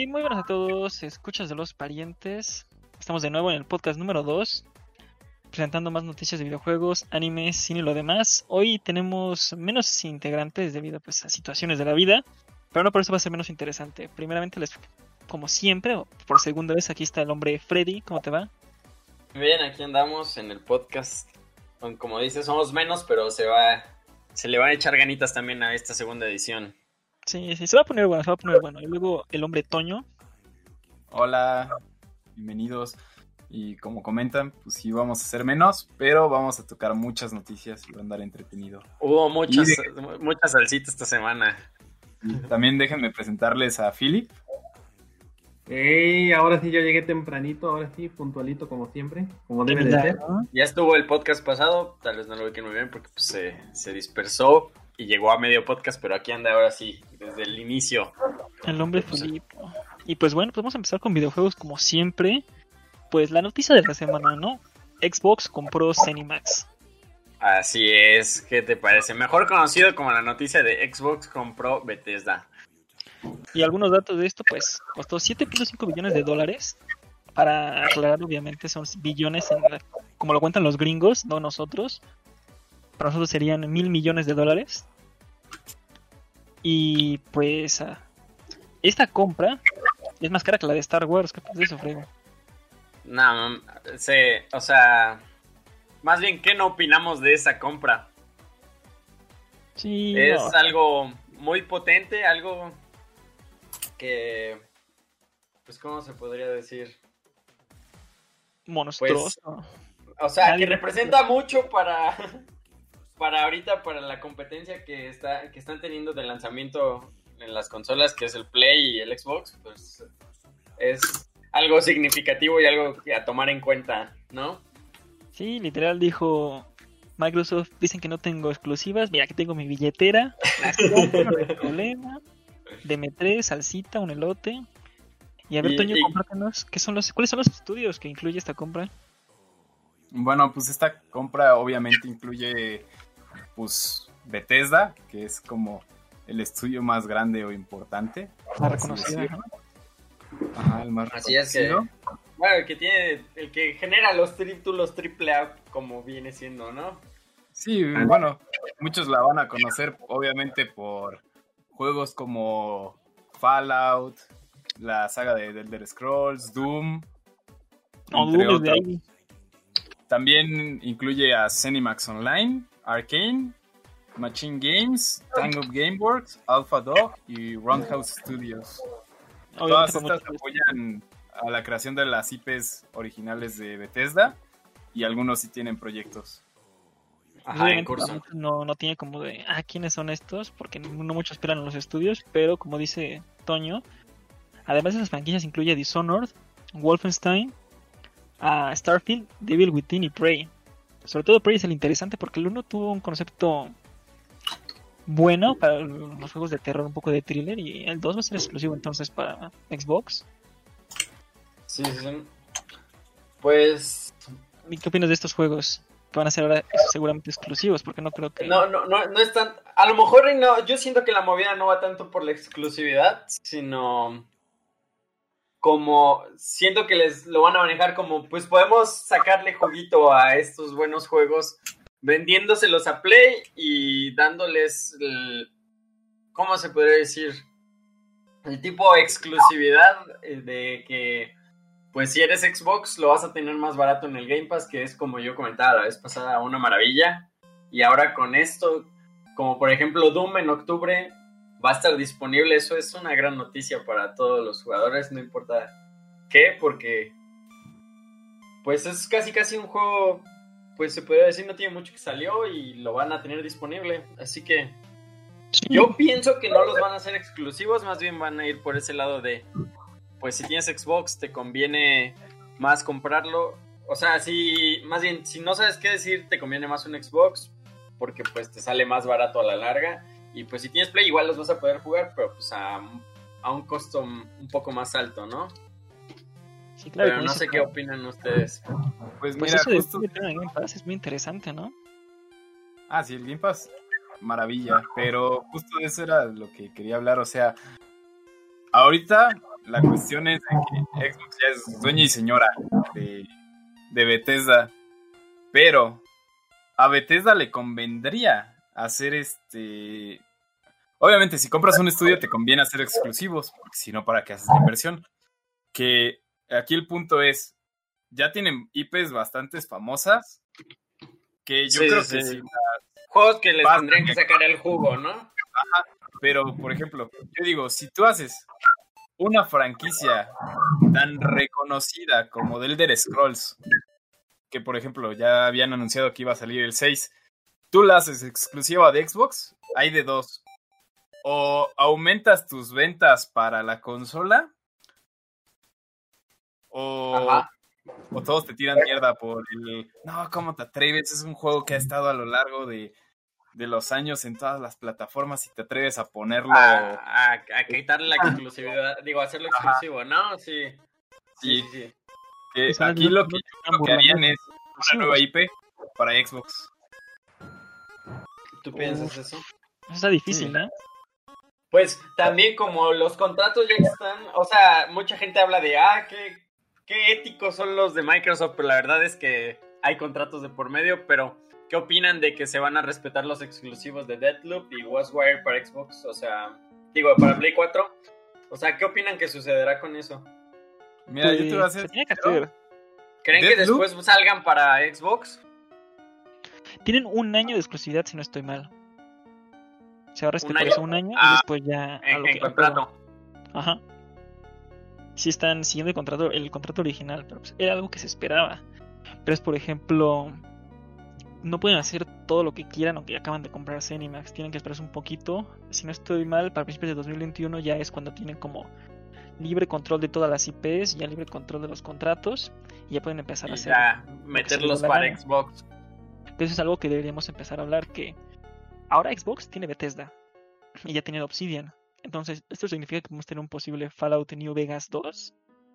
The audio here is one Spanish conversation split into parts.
Y muy buenas a todos, escuchas de los parientes. Estamos de nuevo en el podcast número 2, presentando más noticias de videojuegos, animes, cine y lo demás. Hoy tenemos menos integrantes debido pues, a situaciones de la vida, pero no por eso va a ser menos interesante. Primeramente, les, como siempre, por segunda vez, aquí está el hombre Freddy. ¿Cómo te va? Bien, aquí andamos en el podcast. Como dices, somos menos, pero se va, se le van a echar ganitas también a esta segunda edición. Sí, sí, se va a poner bueno, se va a poner bueno. Y luego el hombre Toño. Hola, bienvenidos. Y como comentan, pues sí vamos a hacer menos, pero vamos a tocar muchas noticias y va a andar entretenido. Hubo muchas, de... muchas salsitas esta semana. también déjenme presentarles a Philip. Hey, ahora sí yo llegué tempranito, ahora sí, puntualito como siempre, como debe de ser. Ya estuvo el podcast pasado, tal vez no lo vi que muy bien porque pues, se, se dispersó y llegó a medio podcast, pero aquí anda ahora sí, desde el inicio. El hombre Filipe. Y pues bueno, pues vamos a empezar con videojuegos como siempre. Pues la noticia de la semana, ¿no? Xbox compró Cenimax. Así es, ¿qué te parece? Mejor conocido como la noticia de Xbox compró Bethesda. Y algunos datos de esto, pues costó 7.5 billones de dólares. Para aclarar, obviamente, son billones en como lo cuentan los gringos, no nosotros. Para nosotros serían mil millones de dólares. Y pues uh, esta compra es más cara que la de Star Wars. ¿Qué pasa eso, Frego? No, sé, o sea, más bien, ¿qué no opinamos de esa compra? Sí, es algo muy potente, algo que, pues, ¿cómo se podría decir? Monstruoso. Pues, o sea, que representa mucho para, para ahorita, para la competencia que, está, que están teniendo de lanzamiento en las consolas, que es el Play y el Xbox, pues es algo significativo y algo a tomar en cuenta, ¿no? Sí, literal dijo Microsoft, dicen que no tengo exclusivas, mira que tengo mi billetera, no hay problema, DM3, salsita, un elote. Y a ver, Toño, compártenos, ¿qué son los, ¿cuáles son los estudios que incluye esta compra? Bueno, pues esta compra obviamente incluye pues Bethesda, que es como el estudio más grande o importante. Más reconocido. Ajá, el más Así es que, bueno, el que tiene, el que genera los títulos AAA como viene siendo, ¿no? Sí, bueno, muchos la van a conocer obviamente por juegos como Fallout, la saga de Elder Scrolls, Doom. No, Doom de ahí. También incluye a Cinemax Online, Arcane, Machine Games, Tango Gameworks, Alpha Dog y Roundhouse Studios. Todas estas apoyan a la creación de las IPs originales de Bethesda y algunos sí tienen proyectos. Ajá, en curso. No, no tiene como de, ah, ¿quiénes son estos? Porque no muchos esperan en los estudios, pero como dice Toño, además de esas franquicias incluye Dishonored, Wolfenstein, a Starfield, Devil Within y Prey. Sobre todo Prey es el interesante porque el 1 tuvo un concepto bueno para los juegos de terror, un poco de thriller, y el 2 va a ser exclusivo entonces para Xbox. Sí, sí. Pues... ¿Qué opinas de estos juegos? Que van a ser ahora seguramente exclusivos, porque no creo que... No, no, no, no es tan... A lo mejor no, yo siento que la movida no va tanto por la exclusividad, sino como siento que les lo van a manejar como pues podemos sacarle juguito a estos buenos juegos vendiéndoselos a Play y dándoles el, ¿cómo se podría decir? El tipo de exclusividad eh, de que pues si eres Xbox lo vas a tener más barato en el Game Pass, que es como yo comentaba la vez pasada, una maravilla. Y ahora con esto, como por ejemplo Doom en octubre, va a estar disponible. Eso es una gran noticia para todos los jugadores, no importa qué, porque pues es casi casi un juego, pues se puede decir no tiene mucho que salió y lo van a tener disponible. Así que yo pienso que no los van a hacer exclusivos, más bien van a ir por ese lado de, pues si tienes Xbox te conviene más comprarlo. O sea, si más bien si no sabes qué decir, te conviene más un Xbox porque pues te sale más barato a la larga y pues si tienes Play igual los vas a poder jugar, pero pues a, a un costo un poco más alto, ¿no? Sí, claro. Pero no sé qué opinan ustedes. Pues, pues mira, justo... el Game Pass es muy interesante, ¿no? Ah, sí, el Game Pass, maravilla. Pero justo eso era lo que quería hablar. O sea, ahorita la cuestión es que Xbox ya es dueña y señora de, de Bethesda, pero a Bethesda le convendría hacer este... Obviamente, si compras un estudio te conviene hacer exclusivos, porque si no, ¿para qué haces la inversión? Que aquí el punto es, ya tienen IPs bastante famosas, que yo creo que sí. Juegos que les tendrían que sacar el jugo, ¿no? Ajá, pero, por ejemplo, yo digo, si tú haces una franquicia tan reconocida como The Elder Scrolls, que por ejemplo ya habían anunciado que iba a salir el 6, tú la haces exclusiva de Xbox, hay de dos. O aumentas tus ventas para la consola, o, o todos te tiran mierda por el... No, ¿cómo te atreves? Es un juego que ha estado a lo largo de de los años en todas las plataformas y te atreves a ponerlo. A, a, quitarle la exclusividad, digo, hacerlo exclusivo, ¿no? Sí. Sí, sí. aquí lo que, harían es una nueva IP para Xbox. ¿Tú piensas eso? Está difícil, ¿no? Pues también como los contratos ya están, o sea, mucha gente habla de, ah, qué, qué éticos son los de Microsoft, pero la verdad es que hay contratos de por medio, pero ¿Qué opinan de que se van a respetar los exclusivos de Deadloop y Ghostwire para Xbox? O sea, digo, para Play 4. O sea, ¿qué opinan que sucederá con eso? Mira, yo te voy a hacer. ¿Creen que después salgan para Xbox? Tienen un año de exclusividad, si no estoy mal. Se va a respetar eso un año y ah, después ya. En, contrato. Ajá. Sí están siguiendo el contrato, el contrato original, pero pues era algo que se esperaba. Pero es, por ejemplo, no pueden hacer todo lo que quieran aunque acaban de comprar Cenimax. Tienen que esperarse un poquito. Si no estoy mal, para principios de 2021 ya es cuando tienen como libre control de todas las IPs, ya libre control de los contratos y ya pueden empezar a hacer. Ya, meterlos para Xbox. Eso es algo que deberíamos empezar a hablar que ahora Xbox tiene Bethesda y ya tiene Obsidian. Entonces, esto significa que vamos a tener un posible Fallout New Vegas 2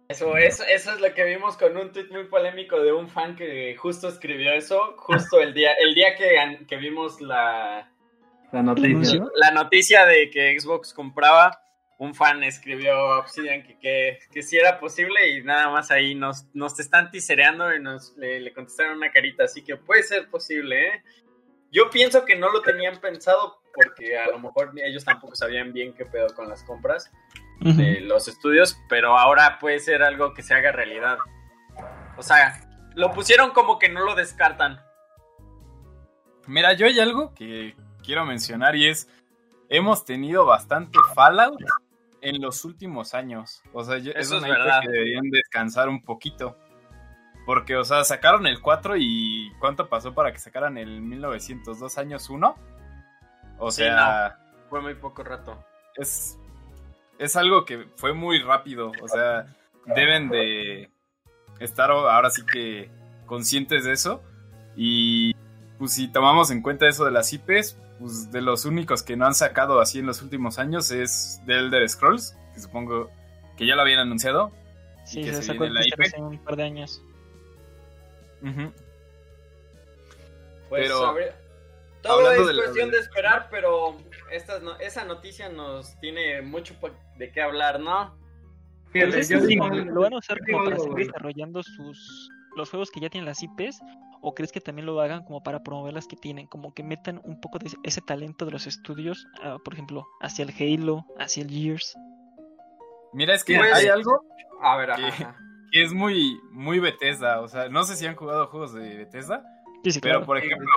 eso, eso, eso es lo que vimos con un tweet muy polémico de un fan que justo escribió eso, justo el día, el día que, que vimos la, la noticia. La noticia de que Xbox compraba, un fan escribió Obsidian que, que, que sí era posible y nada más ahí nos, nos están tisereando y nos le, contestaron una carita, así que puede ser posible, ¿eh? Yo pienso que no lo tenían pensado porque a lo mejor ellos tampoco sabían bien qué pedo con las compras de los estudios, pero ahora puede ser algo que se haga realidad. O sea, lo pusieron como que no lo descartan. Mira, yo hay algo que quiero mencionar y es, hemos tenido bastante Fallout en los últimos años. O sea, Eso es, verdad. que deberían descansar un poquito. Porque, o sea, sacaron el 4 y ¿cuánto pasó para que sacaran el 1902 años 1? O sea... Fue muy poco rato. Es, es algo que fue muy rápido. O sea, deben de estar ahora sí que conscientes de eso. Y pues si tomamos en cuenta eso de las IPs, pues de los únicos que no han sacado así en los últimos años es The Elder Scrolls, que supongo que ya lo habían anunciado. Sí, se, sacó el hace un par de años. Pues, pero todo es cuestión de esperar, pero esta, esa noticia nos tiene mucho de qué hablar, ¿no? Pues ¿Lo van a usar como para seguir desarrollando sus los juegos que ya tienen las IPs? ¿O crees que también lo hagan como para promover las que tienen? Como que metan un poco de ese talento de los estudios, ah, por ejemplo, hacia el Halo, hacia el Gears. Mira, es que pues, hay algo a ver, que, es muy, muy Bethesda. O sea, no sé si han jugado juegos de Bethesda. pero por ejemplo,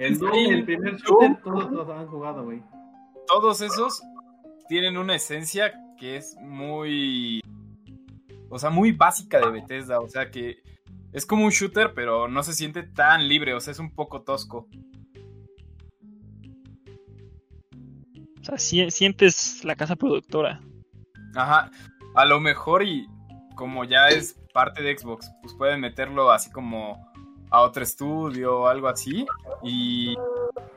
el, primer shooter, todos los han jugado, güey. Todos esos tienen una esencia que es muy. O sea, muy básica de Bethesda. O sea, que es como un shooter, pero no se siente tan libre. O sea, es un poco tosco. O sea, sientes la casa productora. Ajá. A lo mejor, y como ya es parte de Xbox, pues pueden meterlo así como a otro estudio o algo así. Y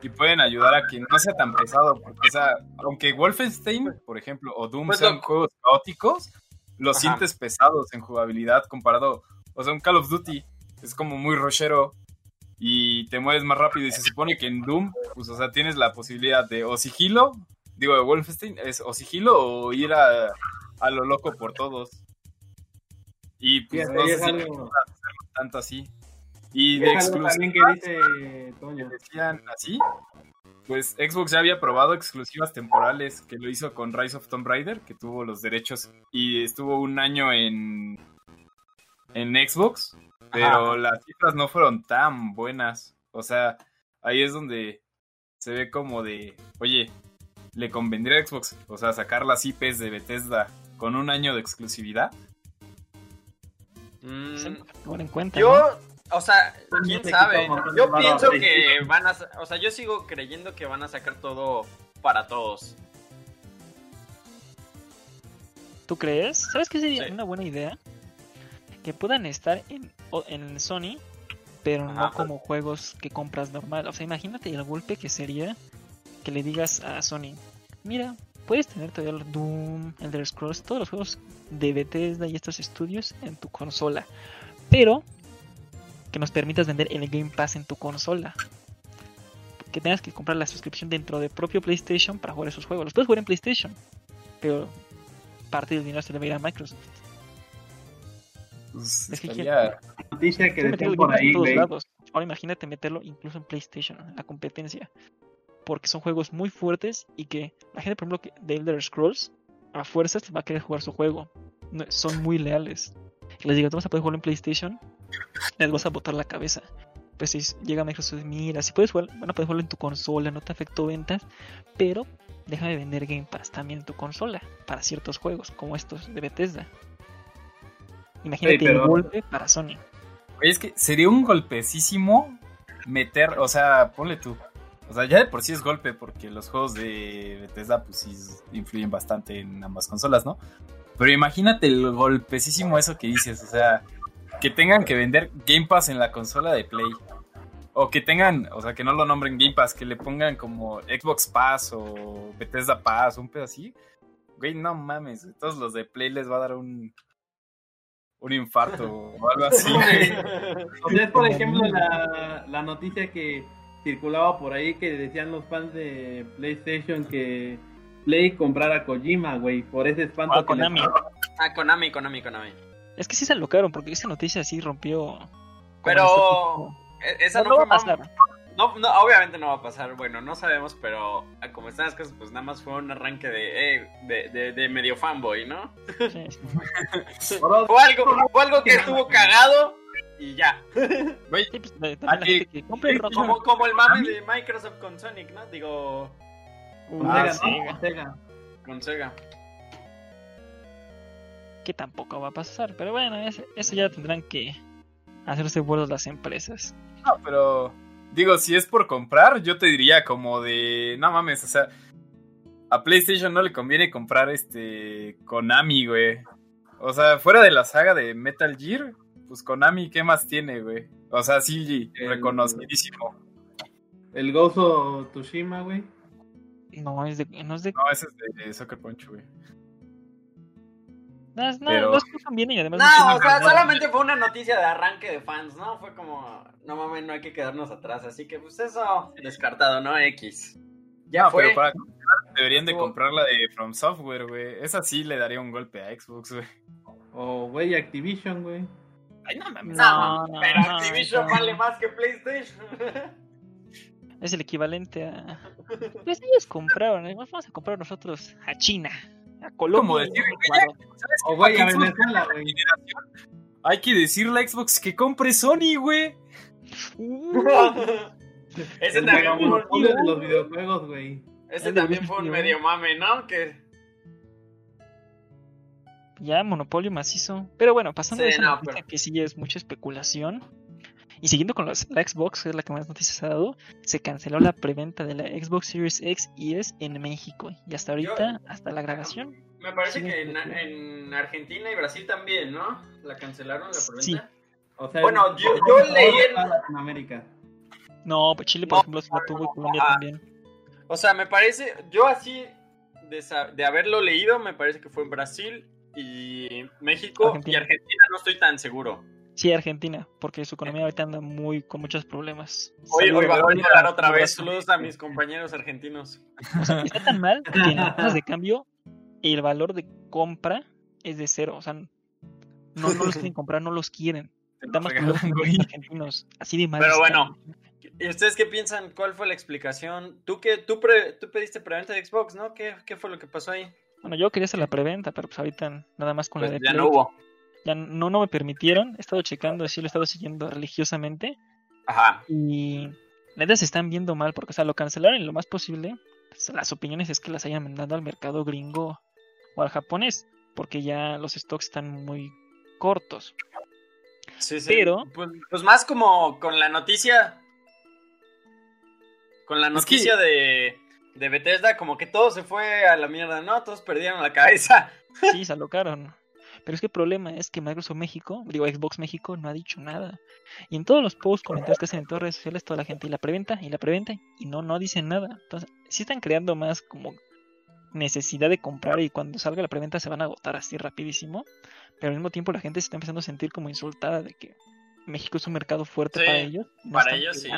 y pueden ayudar a que no sea tan pesado. Porque, o sea, aunque Wolfenstein, por ejemplo, o Doom pues sean juegos caóticos, los sientes pesados en jugabilidad comparado. O sea, un Call of Duty es como muy rochero y te mueves más rápido. Y se supone que en Doom, pues, o sea, tienes la posibilidad de o sigilo, digo, de Wolfenstein, es o sigilo o ir a, a lo loco por todos. Y pues no sé si tanto así. Y de exclusivas que dice Toño. decían así, pues Xbox ya había probado exclusivas temporales, que lo hizo con Rise of Tomb Raider, que tuvo los derechos y estuvo un año en, en Xbox, pero las cifras no fueron tan buenas. O sea, ahí es donde se ve como de, oye, le convendría a Xbox, o sea, sacar las IPs de Bethesda con un año de exclusividad. Mm, en cuenta, yo, o sea, quién sabe. Yo pienso que van a, o sea, yo sigo creyendo que van a sacar todo para todos. ¿Tú crees? ¿Sabes qué sería una buena idea? Que puedan estar en, en Sony, pero no como juegos que compras normal. O sea, imagínate el golpe que sería que le digas a Sony, mira, puedes tener todavía el Doom, Elder Scrolls, todos los juegos de Bethesda y estos estudios en tu consola, pero que nos permitas vender el Game Pass en tu consola. Que tengas que comprar la suscripción dentro del propio PlayStation para jugar esos juegos. Los puedes jugar en PlayStation, pero parte del dinero se le va a ir a Microsoft. Pues es que noticia que por ahí, Ahora imagínate meterlo incluso en PlayStation, en la competencia porque son juegos muy fuertes y que la gente, por ejemplo, de Elder Scrolls, a fuerzas va a querer jugar su juego. son muy leales. les digo, tú vas a poder jugar en PlayStation, les vas a botar la cabeza. Pues si llega Microsoft, mira, si puedes jugar, bueno, puedes jugarlo en tu consola, no te afectó ventas, pero déjame vender Game Pass también en tu consola para ciertos juegos, como estos de Bethesda. Imagínate un golpe para Sony. es que sería un golpecísimo meter, o sea, ponle tú, o sea, ya de por sí es golpe, porque los juegos de Bethesda, pues sí influyen bastante en ambas consolas, ¿no? Pero imagínate el golpecísimo eso que dices, o sea, que tengan que vender Game Pass en la consola de Play. O que tengan, o sea, que no lo nombren Game Pass, que le pongan como Xbox Pass o Bethesda Pass, un pedo así. Güey, no mames, todos los de Play les va a dar un, un infarto o algo así. o sea, es por ejemplo la, la noticia que circulaba por ahí que decían los fans de PlayStation que Play comprara a Kojima, güey, por ese espanto. a Konami. Ah, Konami, Konami, Konami. Es que sí se alocaron porque esa noticia sí rompió. Pero e-, esa no, a pasar. No, no, obviamente no va a pasar. Bueno, no sabemos, pero como están las cosas, pues nada más fue un arranque de, eh, de, de, medio fanboy, ¿no? Sí. fue, algo, fue algo que estuvo cagado, y ya. Pues, como, como, el mame de Microsoft con Sonic, ¿no? Digo. Con ah, Sega, Con Sega. Que tampoco va a pasar, pero bueno, eso, ya tendrán que hacerse vuelos las empresas. No, pero digo, si es por comprar, yo te diría como de, no mames, o sea, a PlayStation no le conviene comprar este Konami, güey. O sea, fuera de la saga de Metal Gear, pues Konami, ¿qué más tiene, güey? O sea, sí, reconocidísimo. El Gozo Tushima, güey. No, es de. No, es de... no ese es de Soccer Punch, güey. No, no, Pero... los bien y además. No, o sea, solamente fue una noticia de arranque de fans, ¿no? Fue como, no mames, no hay que quedarnos atrás. Así que, pues eso, descartado, ¿no? X. Ya fue. Pero para deberían de comprar la de From Software, güey. Esa sí le daría un golpe a Xbox, güey. O, güey, Activision, güey. Ay, no mames. No, no, pero Activision vale más que PlayStation. Es el equivalente a. Pues ellos compraron, ¿eh? vamos a comprar nosotros a China, a Colombia. Decir, o güey, a Venezuela, güey. Hay que decirle a Xbox que compre Sony, güey. Ese también fue un... de los videojuegos, güey. Ese también fue un medio mame, ¿no? Que ya monopolio macizo. Pero bueno, pasando a esa que sí es mucha especulación. Y siguiendo con la Xbox, que es la que más noticias ha dado, se canceló la preventa de la Xbox Series X y S en México. Y hasta ahorita, hasta la grabación. Me parece que en, Argentina y Brasil también, ¿no? La cancelaron la preventa. Sí. O sea, bueno, yo, yo leí en Latinoamérica. No, pues Chile, por ejemplo, sí la tuvo y Colombia también. O sea, me parece, yo así, de, de haberlo leído, me parece que fue en Brasil y México y Argentina no estoy tan seguro. Sí, Argentina, porque su economía ahorita anda muy con muchos problemas. Hoy, hoy va a hablar otra vez. Saludos a mis compañeros argentinos. O sea, está tan mal que en las de cambio el valor de compra es de cero. O sea, no, no los quieren comprar, no los quieren. Nada más argentinos. Así de mal. Pero bueno, ¿y ustedes qué piensan? ¿Cuál fue la explicación? Tú que tú, tú pediste preventa de Xbox, ¿no? ¿Qué, ¿Qué, fue lo que pasó ahí? Bueno, yo quería hacer la preventa, pero pues ahorita nada más con la pues de Ya no hubo. Ya no, no me permitieron. He estado checando, así lo he estado siguiendo religiosamente. Ajá. Y neta se están viendo mal, porque o sea, lo cancelaron lo más posible. Pues, las opiniones es que las hayan mandado al mercado gringo o al japonés, porque ya los stocks están muy cortos. Sí, sí. Pero- Pues, pues más como con la noticia. Con la noticia de, de Bethesda, como que todo se fue a la mierda, ¿no? Todos perdieron la cabeza. Sí, se alocaron. Pero es que el problema es que Microsoft México, digo Xbox México, no ha dicho nada. Y en todos los posts, comentarios que hacen en todas redes sociales, toda la gente, y la preventa, y la preventa, y no, no dicen nada. Entonces, sí están creando más como necesidad de comprar y cuando salga la preventa se van a agotar así rapidísimo. Pero al mismo tiempo la gente se está empezando a sentir como insultada de que México es un mercado fuerte Sí, para ellos. no Para ellos sí.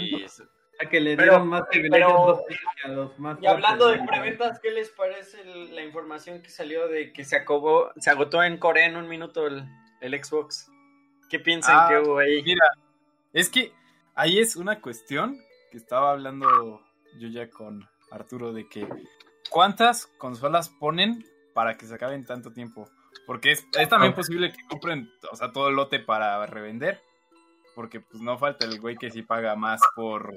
A que le Pero- dieron más privilegios pero- a los más Y hablando de preventas, ¿qué les parece la información que salió de que se acabó, se agotó en Corea en un minuto el, el Xbox? ¿Qué piensan Ah, que hubo ahí? Mira, es que ahí es una cuestión que estaba hablando yo ya con Arturo de que ¿cuántas consolas ponen para que se acaben tanto tiempo? Porque es, es también posible que compren, o sea, todo el lote para revender. Porque pues no falta el güey que sí paga más por,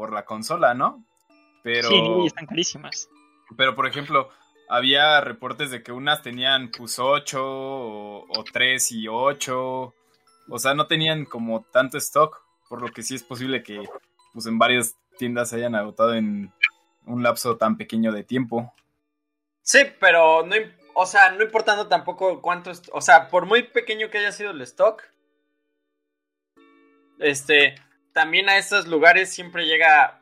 por la consola, ¿no? Pero, Sí, están carísimas. pero por ejemplo, había reportes de que unas tenían pues 8 o, o 3 y 8. O sea, no tenían como tanto stock. Por lo que sí es posible que pues en varias tiendas se hayan agotado en un lapso tan pequeño de tiempo. Sí, pero no, o sea, no importando tampoco cuánto, o sea, por muy pequeño que haya sido el stock, este, también a estos lugares siempre llega,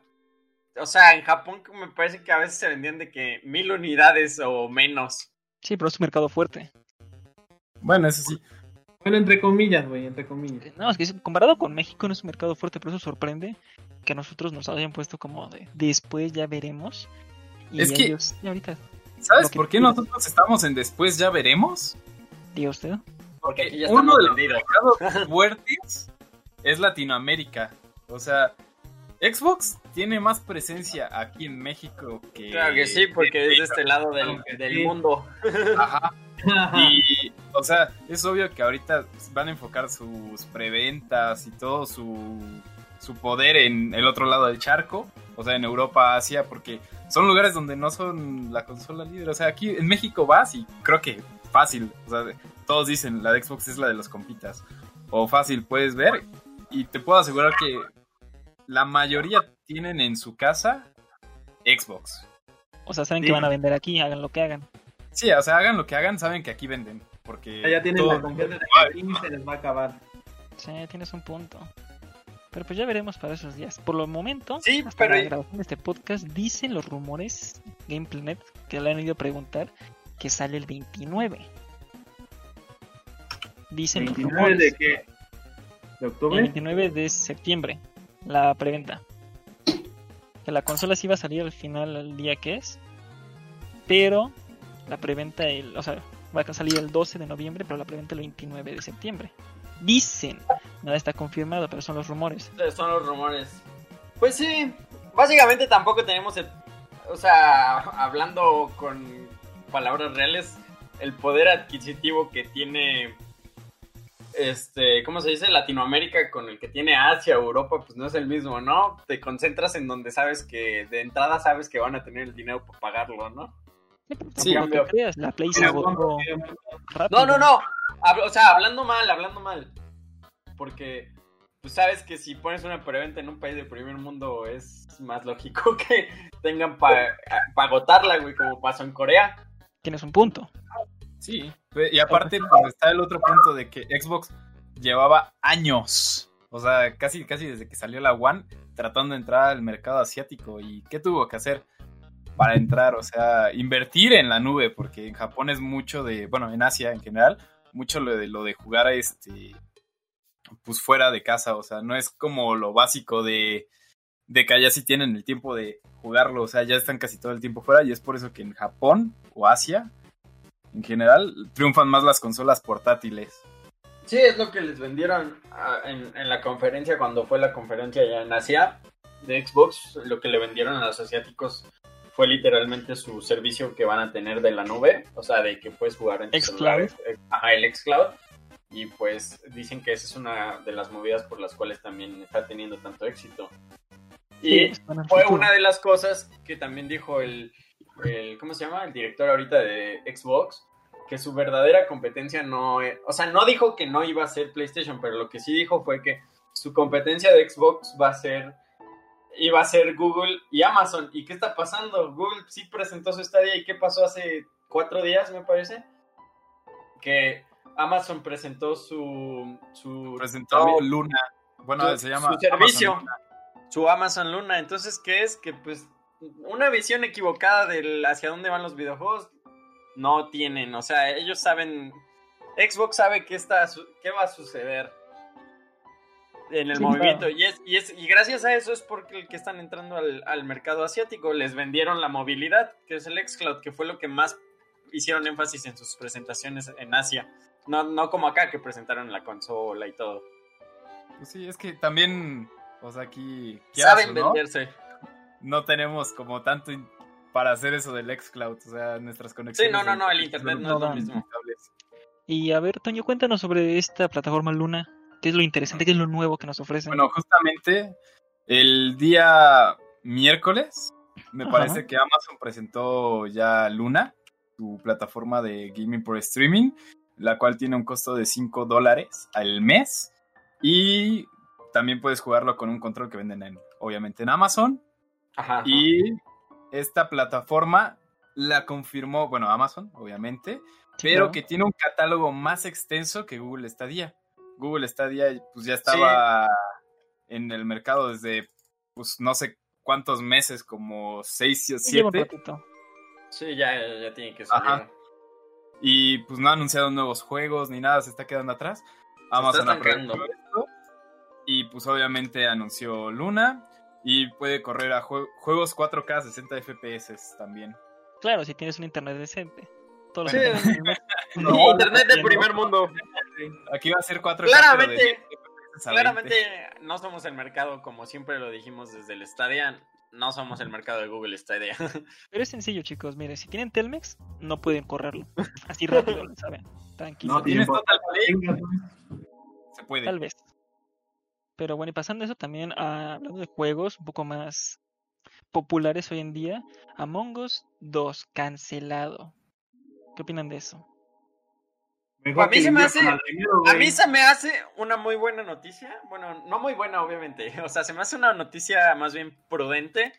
o sea, en Japón me parece que a veces se vendían de que mil unidades o menos. Sí, pero es un mercado fuerte. Bueno, eso sí. Bueno, entre comillas, güey, entre comillas. No, es que comparado con México no es un mercado fuerte, pero eso sorprende que a nosotros nos hayan puesto como de después ya veremos. Y Es que- y ahorita, ¿Sabes por qué nosotros estamos en después ya veremos? diga usted. Porque ya Uno estamos de los vendidos. mercados fuertes es Latinoamérica. O sea, Xbox tiene más presencia aquí en México que... Claro que sí, porque es de este lado del, del mundo. Ajá. Y, o sea, es obvio que ahorita van a enfocar sus preventas y todo su, su poder en el otro lado del charco, o sea, en Europa, Asia, porque son lugares donde no son la consola líder. O sea, aquí en México vas y creo que fácil, o sea, todos dicen la de Xbox es la de los compitas, o fácil puedes ver, y te puedo asegurar que la mayoría tienen en su casa Xbox. O sea, saben Sí. que van a vender aquí, hagan lo que hagan. Sí, o sea, hagan lo que hagan, saben que aquí venden. Porque Ya tienen todo- la confianza de que aquí se les va a acabar. Sí, tienes un punto. Pero pues ya veremos para esos días. Por lo momento, Sí, hasta pero- la grabación de este podcast, dicen los rumores, Gameplanet, que le han ido a preguntar, que sale el 29. Dicen los 29 rumores. de qué? ¿De El octubre? 29 de septiembre, la preventa. Que la consola sí va a salir al final el día que es, pero la preventa, el, o sea, va a salir el 12 de noviembre, pero la preventa el 29 de septiembre. Dicen, nada está confirmado, pero son los rumores. Son los rumores. Pues sí, básicamente tampoco tenemos el, o sea, hablando con palabras reales, el poder adquisitivo que tiene, este, ¿cómo se dice? Latinoamérica con el que tiene Asia, Europa, pues no es el mismo, ¿no? Te concentras en donde sabes que, de entrada sabes que van a tener el dinero para pagarlo, ¿no? Sí, cambio. creas, la Play se. No, no, no. O sea, hablando mal, hablando mal. Porque tú sabes que si pones una preventa en un país de primer mundo es más lógico que tengan para agotarla, güey, como pasó en Corea. Tienes un punto. Sí, y aparte pues, está el otro punto de que Xbox llevaba años, o sea, casi, casi desde que salió la One, tratando de entrar al mercado asiático. ¿Y qué tuvo que hacer para entrar? O sea, invertir en la nube, porque en Japón es mucho de, bueno, en Asia en general, mucho lo de, lo de jugar a este, pues fuera de casa, o sea, no es como lo básico de, de que allá sí tienen el tiempo de jugarlo, o sea, ya están casi todo el tiempo fuera y es por eso que en Japón o Asia en general, triunfan más las consolas portátiles. Sí, es lo que les vendieron ah, en, en, la conferencia, cuando fue la conferencia ya en Asia de Xbox, lo que le vendieron a los asiáticos fue literalmente su servicio que van a tener de la nube, o sea, de que puedes jugar en Xcloud. Ajá, el Xcloud. Y pues dicen que esa es una de las movidas por las cuales también está teniendo tanto éxito. Y fue una de las cosas que también dijo el, el, ¿cómo se llama? El director ahorita de Xbox, que su verdadera competencia no, es, o sea, no dijo que no iba a ser PlayStation, pero lo que sí dijo fue que su competencia de Xbox va a ser iba a ser Google y Amazon. ¿Y qué está pasando? Google sí presentó su Stadia y qué pasó hace cuatro días, me parece. Que Amazon presentó su... su presentó Luna. Bueno, se llama... Su servicio. Su Amazon Luna. Entonces, ¿qué es? Que pues una visión equivocada de hacia dónde van los videojuegos no tienen. O sea, ellos saben... Xbox sabe qué, está, qué va a suceder en el movimiento. Y, es, y, es, y gracias a eso es porque el que están entrando al, al, mercado asiático les vendieron la movilidad, que es el xCloud, que fue lo que más hicieron énfasis en sus presentaciones en Asia. No, no como acá que presentaron la consola y todo. Pues sí, es que también, o sea, aquí... Saben ¿no? venderse. No tenemos como tanto para hacer eso del xCloud, o sea, nuestras conexiones... Sí, no, no, no, el internet no, es lo mismo. Y a ver, Toño, cuéntanos sobre esta plataforma Luna. ¿Qué es lo interesante? ¿Qué es lo nuevo que nos ofrecen? Bueno, justamente el día miércoles me Ajá. parece que Amazon presentó ya Luna, su plataforma de gaming por streaming, la cual tiene un costo de 5 dólares al mes y también puedes jugarlo con un control que venden en, obviamente en Amazon. Ajá. Y esta plataforma la confirmó, bueno, Amazon, obviamente, pero ¿no? que tiene un catálogo más extenso que Google Stadia. Google Stadia pues ya estaba sí. en el mercado desde pues no sé cuántos meses, como 6 o 7. Sí, ya, ya tiene que salir. Ajá. Y pues no ha anunciado nuevos juegos ni nada, se está quedando atrás. Amazon aprovechó esto. Y pues obviamente anunció Luna y puede correr a jue juegos 4K 60 FPS también. Claro, si tienes un internet decente. Todo sí. no, internet de primer mundo. Aquí va a ser 4K. Claramente, claramente no somos el mercado como siempre lo dijimos desde el Stadia. No somos el mercado de Google Stadia. Pero es sencillo, chicos. Mire, si tienen Telmex, no pueden correrlo. Así rápido, lo saben. Tranquilo. No, tienes total Se puede. Tal vez. Pero bueno, y pasando eso también, uh, hablando de juegos un poco más populares hoy en día, Among Us 2 cancelado. ¿Qué opinan de eso? a mí, se me hace, a mí se me hace una muy buena noticia. Bueno, no muy buena, obviamente. O sea, se me hace una noticia más bien prudente.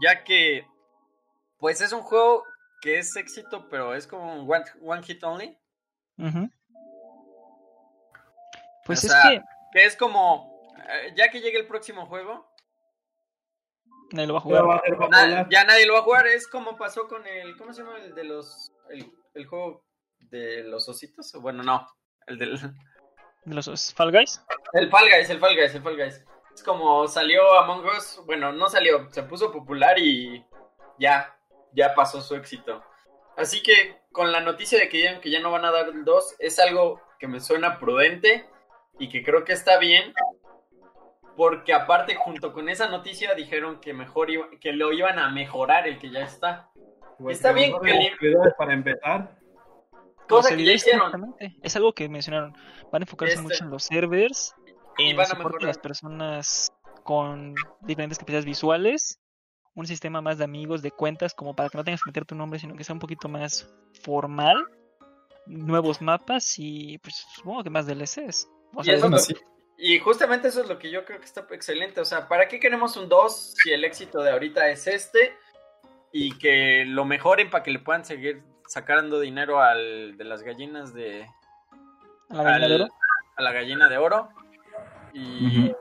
Ya que, pues es un juego que es éxito, pero es como un one, one hit only. Uh -huh. Pues o es sea, que... que. es como. Eh, ya que llegue el próximo juego. Nadie lo va a jugar. Va a Na ya nadie lo va a jugar. Es como pasó con el. ¿Cómo se llama? El de los. El, el juego de los ositos. Bueno, no. El del. ¿De los Fall Guys? El Fall Guys, el Fall Guys, el Fall Guys. Es como salió Among Us. Bueno, no salió. Se puso popular y ya. Ya pasó su éxito. Así que con la noticia de que digan que ya no van a dar el 2, es algo que me suena prudente y que creo que está bien. Porque aparte, junto con esa noticia, dijeron que mejor iba, que lo iban a mejorar el que ya está. Pues está bien que le... para empezar. Cosa que ya hicieron. Es algo que mencionaron. Van a enfocarse este... mucho en los servers, en el soporte de las personas con diferentes capacidades visuales, un sistema más de amigos, de cuentas, como para que no tengas que meter tu nombre, sino que sea un poquito más formal, nuevos mapas y pues supongo que más DLCs. O sea, y, eso. Y justamente eso es lo que yo creo que está excelente. O sea, ¿para qué queremos un 2 si el éxito de ahorita es este? Y que lo mejoren para que le puedan seguir sacando dinero al de las gallinas de. ¿A la gallina al, de oro? A la gallina de oro. Y. Uh -huh.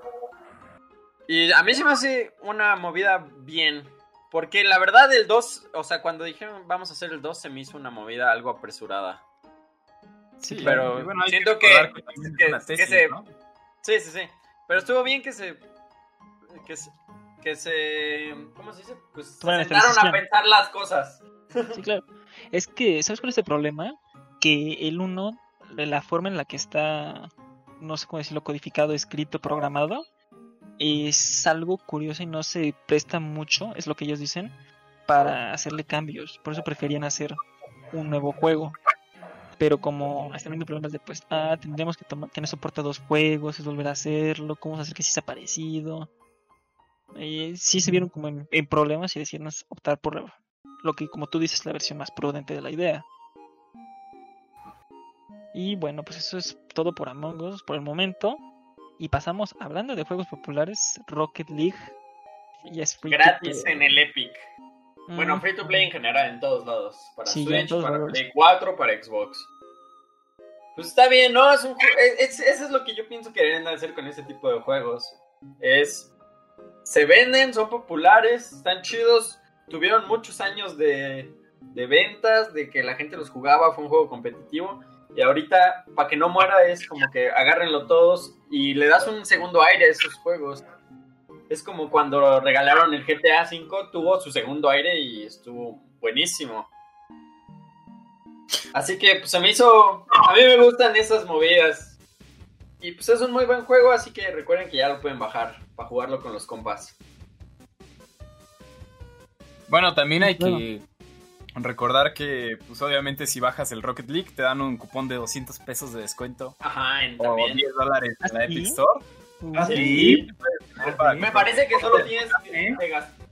Y a mí se me hace una movida bien. Porque la verdad, el 2, o sea, cuando dijeron vamos a hacer el 2, se me hizo una movida algo apresurada. Sí, pero bueno, siento que, que, que, tesis, que se. ¿no? Sí, sí, sí. Pero estuvo bien que se. Que se. Que se ¿Cómo se dice? Pues se sentaron a pensar las cosas. Sí, claro. Es que, ¿sabes cuál es el problema? Que el 1, la forma en la que está, no sé cómo decirlo, codificado, escrito, programado, es algo curioso y no se presta mucho, es lo que ellos dicen, para hacerle cambios. Por eso preferían hacer un nuevo juego. Pero como están viendo problemas de pues, ah, tendríamos que tomar, tener soporte a dos juegos, es volver a hacerlo, cómo hacer que sí sea parecido. Y sí se vieron como en, problemas y decidieron optar por lo que, como tú dices, la versión más prudente de la idea. Y bueno, pues eso es todo por Among Us por el momento. Y pasamos, hablando de juegos populares, Rocket League. Y es Gratis en el Epic. Bueno, free to play en general, en todos lados. Para Switch, para Play 4, para Xbox. Pues está bien, ¿no? Es un es, eso es lo que yo pienso que deben hacer con ese tipo de juegos. Es. Se venden, son populares, están chidos. Tuvieron muchos años de, de ventas, de que la gente los jugaba, fue un juego competitivo. Y ahorita, para que no muera, es como que agárrenlo todos y le das un segundo aire a esos juegos. Es como cuando regalaron el GTA V, tuvo su segundo aire y estuvo buenísimo. Así que pues se me hizo, a mí me gustan esas movidas. Y pues es un muy buen juego, así que recuerden que ya lo pueden bajar para jugarlo con los compas. Bueno, también hay que recordar que, pues obviamente si bajas el Rocket League te dan un cupón de 200 pesos de descuento. Ajá, en o 10 dólares en la Epic Store. ¿Ah, sí? Me parece que solo tienes que gastar.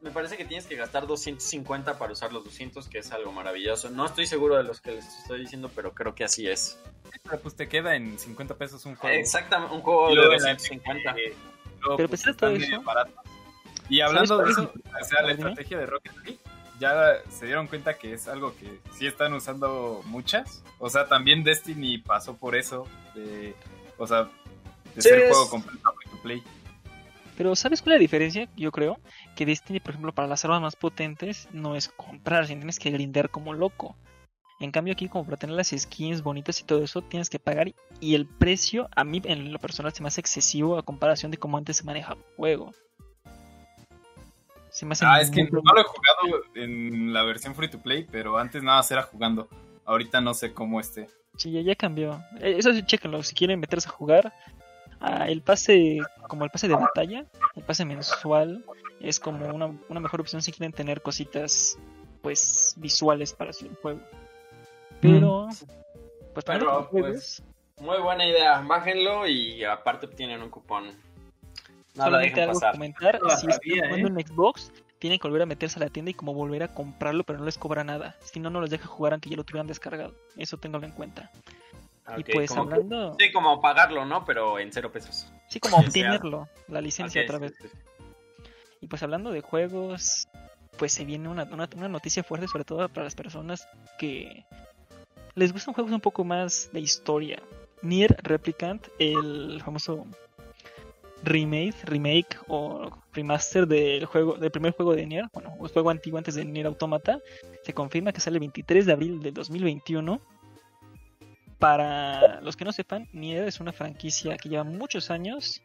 Me parece que tienes que gastar 250 para usar los 200, que es algo maravilloso. No estoy seguro de los que les estoy diciendo, pero creo que así es. Pero pues te queda en 50 pesos un juego. Exactamente, un juego de 250. pero pues, pues todo eso. Y hablando de eso, o sea, la estrategia de Rocket League, ya se dieron cuenta que es algo que sí están usando muchas. O sea, también Destiny pasó por eso. De, o sea, de ser juego completo free to play. Pero ¿sabes cuál es la diferencia? Yo creo que Destiny, por ejemplo, para las armas más potentes no es comprar, sino tienes que grindar como loco. En cambio aquí como para tener las skins bonitas y todo eso tienes que pagar y el precio a mí en lo personal se me hace excesivo a comparación de cómo antes se maneja el juego. ah, es que no lo he jugado en la versión free to play, pero antes nada más era jugando. Ahorita no sé cómo esté. Sí, ya, ya cambió. Eh, eso sí, chéquenlo. Si quieren meterse a jugar, Ah, el pase, como el pase de batalla, el pase mensual, es como una, una mejor opción si quieren tener cositas pues visuales para su juego. Pero, pues para pues, muy buena idea, bájenlo y aparte obtienen un cupón. No Solamente algo pasar. comentar, si están jugando ¿eh? en Xbox, tienen que volver a meterse a la tienda y como volver a comprarlo, pero no les cobra nada. Si no, no los deja jugar aunque ya lo tuvieran descargado. Eso tenganlo en cuenta y pues hablando. sí, como pagarlo, ¿no? Pero en cero pesos. Sí, como obtenerlo, la licencia otra vez. Y pues hablando de juegos, pues se viene una, una, noticia fuerte, sobre todo para las personas que les gustan juegos un poco más de historia. Nier Replicant, el famoso remake, remake o remaster del juego del primer juego de Nier, bueno, el juego antiguo antes de Nier Automata, se confirma que sale el 23 de abril de 2021 para los que no sepan, Nier es una franquicia que lleva muchos años,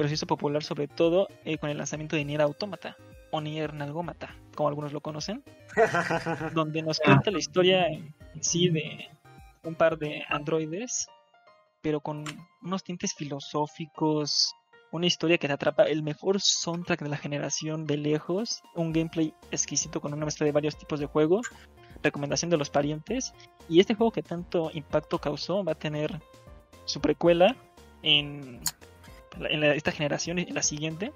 pero se hizo popular sobre todo eh, con el lanzamiento de Nier Automata o Nier Nalgomata, como algunos lo conocen, donde nos cuenta la historia en sí de un par de androides, pero con unos tintes filosóficos, una historia que te atrapa, el mejor soundtrack de la generación de lejos, un gameplay exquisito con una mezcla de varios tipos de juegos, recomendación de los parientes. Y este juego que tanto impacto causó va a tener su precuela en, en esta generación en la siguiente.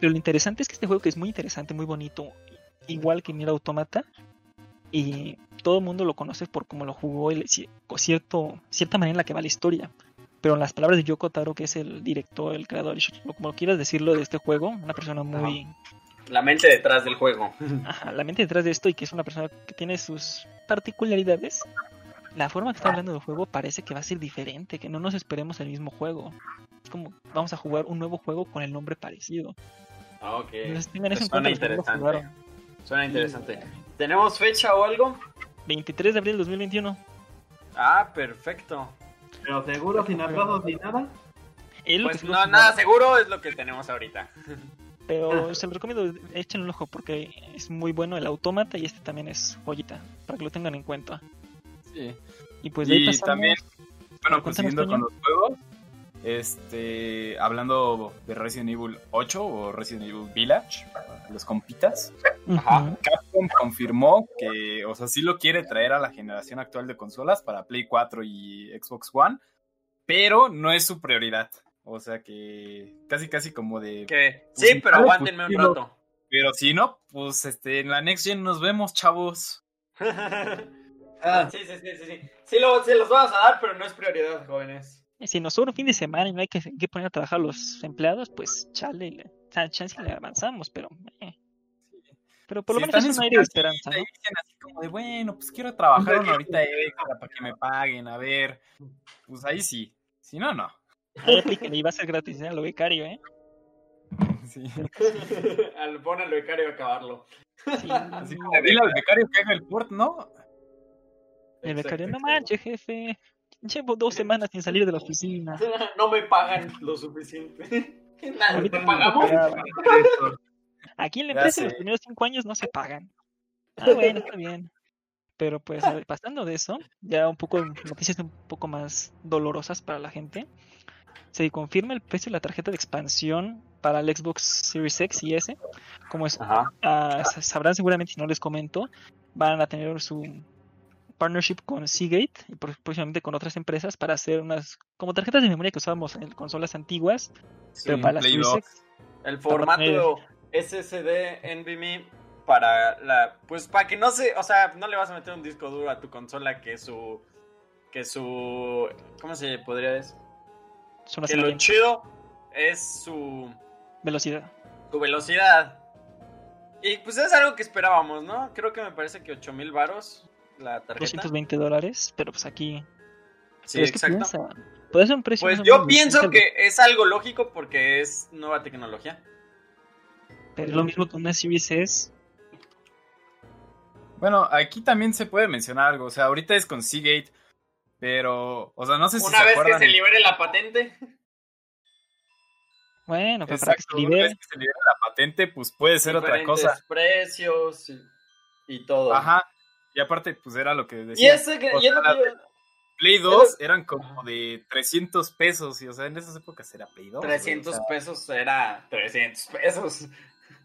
Pero lo interesante es que este juego que es muy interesante, muy bonito, igual que Nier Automata, y todo el mundo lo conoce por cómo lo jugó y cierto, cierta manera en la que va la historia. Pero en las palabras de Yoko Taro, que es el director, el creador, como quieras decirlo de este juego, una persona muy, la mente detrás del juego. Ajá, la mente detrás de esto y que es una persona que tiene sus particularidades. La forma que está hablando del juego parece que va a ser diferente, que no nos esperemos el mismo juego. Como vamos a jugar un nuevo juego con el nombre parecido. Ah, ok. Pues suena interesante. Suena interesante. ¿Tenemos fecha o algo? 23 de abril de 2021. Ah, perfecto. Pero seguro, sin atrasos, sin nada. Pues no, nada seguro es lo que tenemos ahorita. Pero se lo recomiendo, echen un ojo porque es muy bueno el autómata y este también es joyita, para que lo tengan en cuenta. Sí. Y pues de ahí Y pasamos- también, bueno, pues siguiendo con los juegos, este, hablando de Resident Evil 8 o Resident Evil Village, los compitas, Ajá. Capcom confirmó que, o sea, sí lo quiere traer a la generación actual de consolas para Play 4 y Xbox One, pero no es su prioridad. O sea que casi casi como de... ¿Qué? Pues, Sí, pero dale, aguántenme un pues, rato. Pero si no, pues este, en la Next Gen nos vemos, chavos. Ah, Sí, sí, sí, sí, sí. Sí, lo- se los vamos a dar, pero no es prioridad, jóvenes. Si nos sobra un fin de semana y no hay que, que poner a trabajar a los empleados, pues chale, le, cha- chance le avanzamos, pero... eh. Pero por lo Si menos es un aire de esperanza, ¿no? dicen así como de, bueno, pues quiero trabajar una horita extra para que me paguen, a ver. Pues ahí sí. Si no, no. Ahí aplíquenle y va a ser gratis, ¿eh? A lo becario, ¿eh? Sí. Al pon al becario a acabarlo. Sí, Así como dile al becario que haga el port, ¿no? el becario, no Exacto. manches, jefe. Llevo dos semanas sin salir de la oficina. No me pagan lo suficiente. Ahorita ¿Te pagamos? Aquí en la empresa los primeros cinco años no se pagan. Ah, bueno, está bien. Pero pues, a ver, pasando de eso, ya un poco noticias un poco más dolorosas para la gente. Se confirma el precio de la tarjeta de expansión para el Xbox Series X y S. Como es, ah, sa- sabrán seguramente si no les comento, van a tener su partnership con Seagate y próximamente con otras empresas para hacer unas como tarjetas de memoria que usábamos en consolas antiguas, pero para la Play Series 2. X. El formato SSD NVMe para la pues para que no se, o sea, no le vas a meter un disco duro a tu consola que su que su ¿cómo se podría decir? Que lo chido es su velocidad. su velocidad. Y pues es algo que esperábamos, ¿no? Creo que me parece que 8000 varos la tarjeta. 220 dólares, pero pues aquí. Sí, pero es que exacto. piensa, puede ser un precio. Pues yo pienso que es algo lógico porque es nueva tecnología. Pero es lo mismo que una Series S. Bueno, aquí también se puede mencionar algo. O sea, ahorita es con Seagate, pero, o sea, no sé si Una se vez que se libere la patente. Bueno, pero para que Exacto, se una libere. vez que se libere la patente, pues puede ser otra cosa. precios y, y todo. Ajá. Y aparte, pues era lo que Y, decía. ese que, O y es lo sea, que yo- Play 2 eran como de 300 pesos. Y, o sea, en esas épocas era Play 2. güey, 300 o sea, pesos era 300 pesos.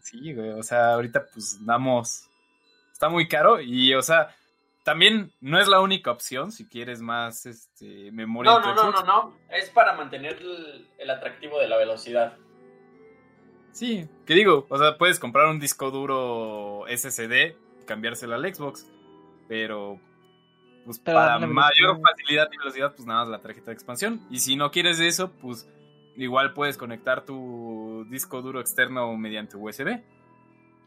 Sí, güey. O sea, ahorita pues damos. Está muy caro. Y, o sea, también no es la única opción si quieres más este, memoria. No, no, no, no, no. Es para mantener el, el atractivo de la velocidad. Sí, que digo, o sea, puedes comprar un disco duro SSD y cambiárselo al Xbox, pero pues Pero para mayor velocidad- facilidad y velocidad, pues nada más la tarjeta de expansión. Y si no quieres eso, pues igual puedes conectar tu disco duro externo mediante USB.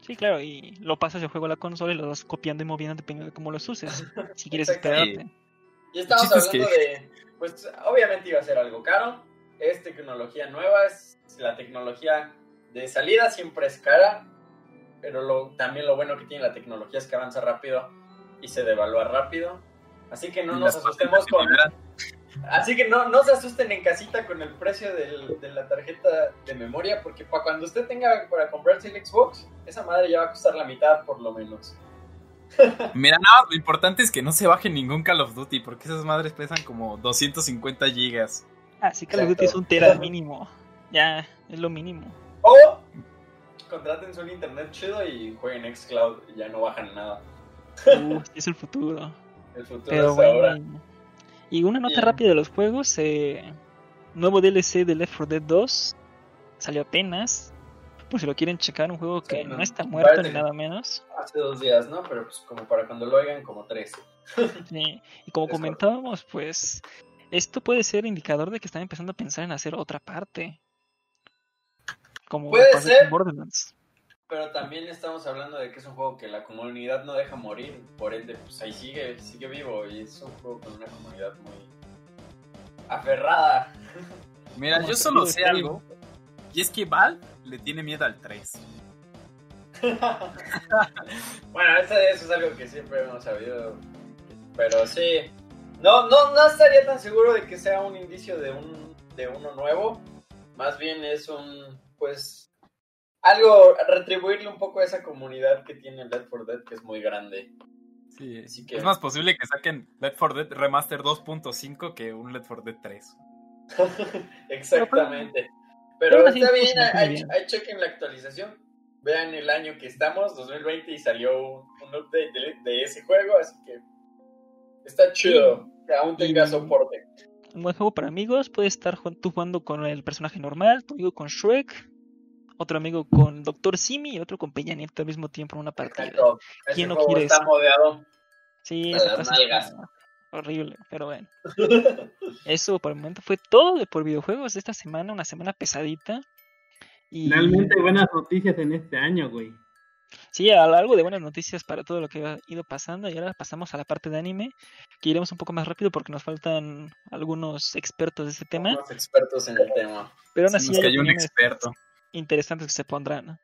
Sí, claro, y lo pasas el juego a la consola y lo vas copiando y moviendo dependiendo de cómo los uses. Si quieres esperarte. Y estamos chiste es hablando de. Pues obviamente iba a ser algo caro. Es tecnología nueva. Es la tecnología de salida siempre es cara. Pero lo, también lo bueno que tiene la tecnología es que avanza rápido y se devalúa rápido. Así que no Y nos asustemos con. Así que no, no se asusten en casita con el precio del- de la tarjeta de memoria. Porque para cuando usted tenga para comprarse el Xbox, esa madre ya va a costar la mitad por lo menos. Mira, nada, más, lo importante es que no se baje ningún Call of Duty, porque esas madres pesan como 250 gigas. Así que Call of Duty es un tera mínimo. Ya, es lo mínimo. O contraten un internet chido y jueguen Xcloud y ya no bajan nada. Uh, es el futuro. El futuro Pero es bueno. ahora. Y una nota Bien. rápida de los juegos. eh, nuevo DLC de Left 4 Dead 2. Salió apenas. Por si lo quieren checar, un juego que no, no está muerto ni nada menos. Hace dos días, ¿no? Pero pues como para cuando lo oigan, como tres. Sí, Y como comentábamos, pues esto puede ser indicador de que están empezando a pensar en hacer otra parte. Como Puede ser. Borderlands. Pero también estamos hablando de que es un juego que la comunidad no deja morir. Por ende, pues ahí sigue, sigue vivo. Y es un juego con una comunidad muy aferrada. Mira, Como yo solo sé algo, y es que Val le tiene miedo al 3. bueno, eso, eso es algo que siempre hemos sabido. Pero sí. No, no, no estaría tan seguro de que sea un indicio de un de uno nuevo. Más bien es un pues algo, retribuirle un poco a esa comunidad que tiene Left 4 Dead, que es muy grande. Sí, que... es más posible que saquen Left 4 Dead Remaster 2.5 que un Left 4 Dead 3. Exactamente. Pero, está bien, ahí, chequen la actualización. Vean el año que estamos, 2020, y salió un, update de, ese juego, así que está chido que aún tenga soporte. Un buen juego para amigos, puedes estar tú jugando con el personaje normal, tu amigo con Shrek, otro amigo con Doctor Simi y otro con Peña Nieto al mismo tiempo en una partida. ¿Quién no quiere está modeado Sí, eso horrible, pero bueno. eso por el momento fue todo de por videojuegos de esta semana, una semana pesadita. Y... Realmente buenas noticias en este año, güey. Sí, algo de buenas noticias para todo lo que ha ido pasando. Y ahora pasamos a la parte de anime, que iremos un poco más rápido porque nos faltan algunos expertos de ese tema. Algunos expertos en el tema. Pero aún así, hay un experto interesantes que se pondrán.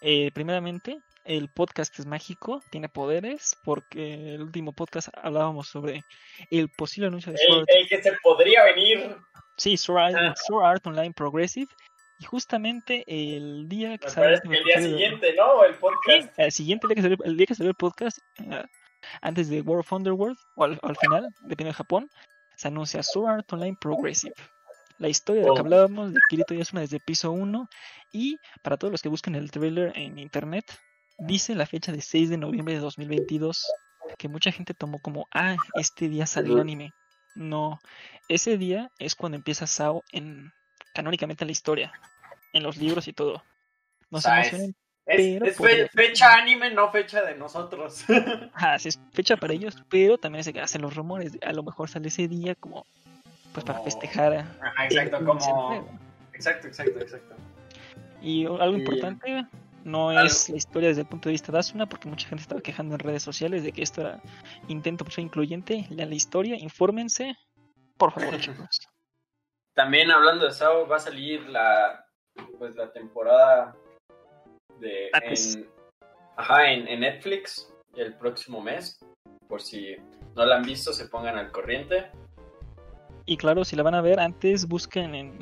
Eh, primeramente, el podcast es mágico, tiene poderes, porque el último podcast hablábamos sobre el posible anuncio de Sword El, que se podría venir. Sí, Sword Art, Online Progressive. Y justamente el día que salió. Este el día siguiente, ¿no? El podcast. el siguiente día que salió el, día que salió el podcast, eh, antes de World of Underworld, o al, al final, depende de Japón, se anuncia Sword Art Online Progressive la historia de la que oh. hablábamos de Kirito Yasuna desde piso 1 y para todos los que busquen el trailer en internet dice la fecha de 6 de noviembre de 2022 que mucha gente tomó como ah este día salió el anime no ese día es cuando empieza Sao en canónicamente en la historia en los libros y todo nos emocionan es, fecha anime, no fecha de nosotros. ah, sí, es fecha para ellos, pero también se hacen los rumores. A lo mejor sale ese día como pues para festejar. exacto, como... Exacto, exacto, exacto. Y algo importante, no es la historia desde el punto de vista de Asuna, porque mucha gente estaba quejando en redes sociales de que esto era intento por ser incluyente. Lean la historia, infórmense, por favor, chicos. También hablando de Sao, va a salir la pues la temporada de en, ajá, en, en Netflix el próximo mes. Por si no la han visto, se pongan al corriente. Y claro, si la van a ver antes, busquen en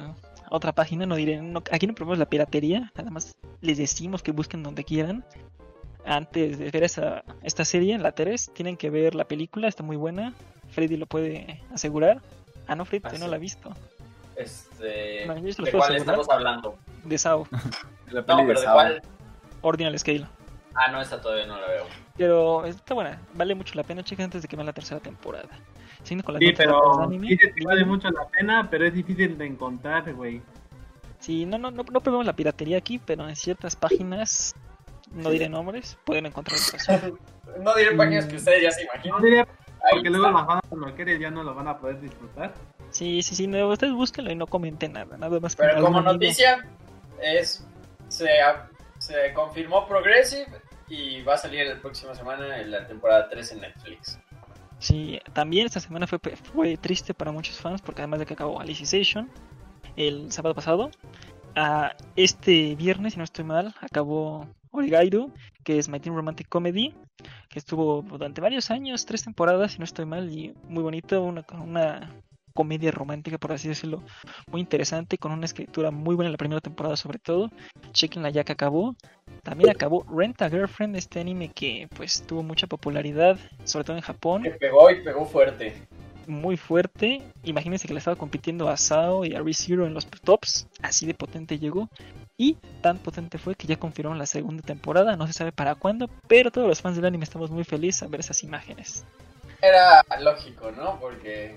otra página. No diré, aquí no promovemos la piratería, nada más les decimos que busquen donde quieran. Antes de ver esa, esta serie, la 3, tienen que ver la película, está muy buena. Freddy lo puede asegurar. Ah, no, Freddy, no la ha visto. Este, ¿De cuál estamos hablando? De Sao. no, pero ¿de cuál? Ordinal Scale. Ah, no, esa todavía no la veo. Pero está buena, vale mucho la pena, chicas, antes de que vean la tercera temporada sí, pero dices que vale mucho la pena, pero es difícil de encontrar, güey. Sí, no, no, no, no probemos la piratería aquí, pero en ciertas páginas, no diré nombres, pueden encontrar No diré páginas que ustedes ya se imaginan. No diré, porque luego las van a ya no lo van a poder disfrutar. Sí, sí, sí, no, ustedes búsquenlo y no comenten nada, nada más. Pero como noticia, es se, se confirmó Progressive y va a salir la próxima semana en la temporada 3 en Netflix. Sí, también esta semana fue, fue triste para muchos fans porque además de que acabó Alicization el sábado pasado, a este viernes, si no estoy mal, acabó Origairu, que es My Teen Romantic Comedy, que estuvo durante varios años, tres temporadas, si no estoy mal, y muy bonito, una, una comedia romántica, por así decirlo, muy interesante, con una escritura muy buena en la primera temporada sobre todo. Chequenla ya que acabó. También acabó Rent a Girlfriend, este anime que pues tuvo mucha popularidad, sobre todo en Japón. Que pegó y pegó fuerte. Muy fuerte. Imagínense que le estaba compitiendo a Sao y a ReZero en los tops. Así de potente llegó. Y tan potente fue que ya confirmaron la segunda temporada. No se sabe para cuándo. Pero todos los fans del anime estamos muy felices a ver esas imágenes. Era lógico, ¿no? Porque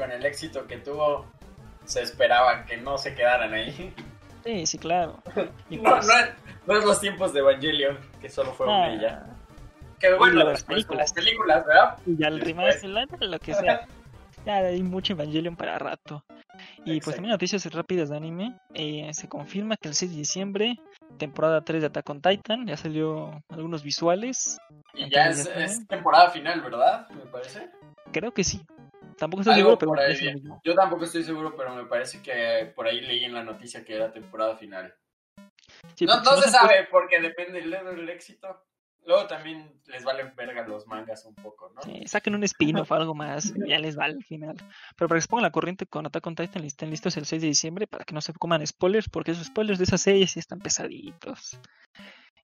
con el éxito que tuvo, se esperaba que no se quedaran ahí. Sí, sí, claro. no, pues no, es, los tiempos de Evangelion, que solo fue una y ya. Que bueno, las películas. películas, ¿verdad? Y ya el remake, lo que sea. Ya hay mucho Evangelion para rato. Y pues también noticias rápidas de anime. Eh, se confirma que el 6 de diciembre, temporada 3 de Attack on Titan, ya salió algunos visuales. Y ya es, es, temporada final, ¿verdad? Me parece. Creo que sí. Tampoco estoy seguro, pero Yo tampoco estoy seguro, pero me parece que por ahí leí en la noticia que era temporada final. no, se sabe, porque depende del, éxito. luego también les valen verga los mangas un poco, ¿no? Sí, saquen un spin-off o algo más, ya les vale al final. Pero para que se pongan la corriente con Attack on Titan, estén listos el 6 de diciembre para que no se coman spoilers, porque esos spoilers de esa serie sí están pesaditos.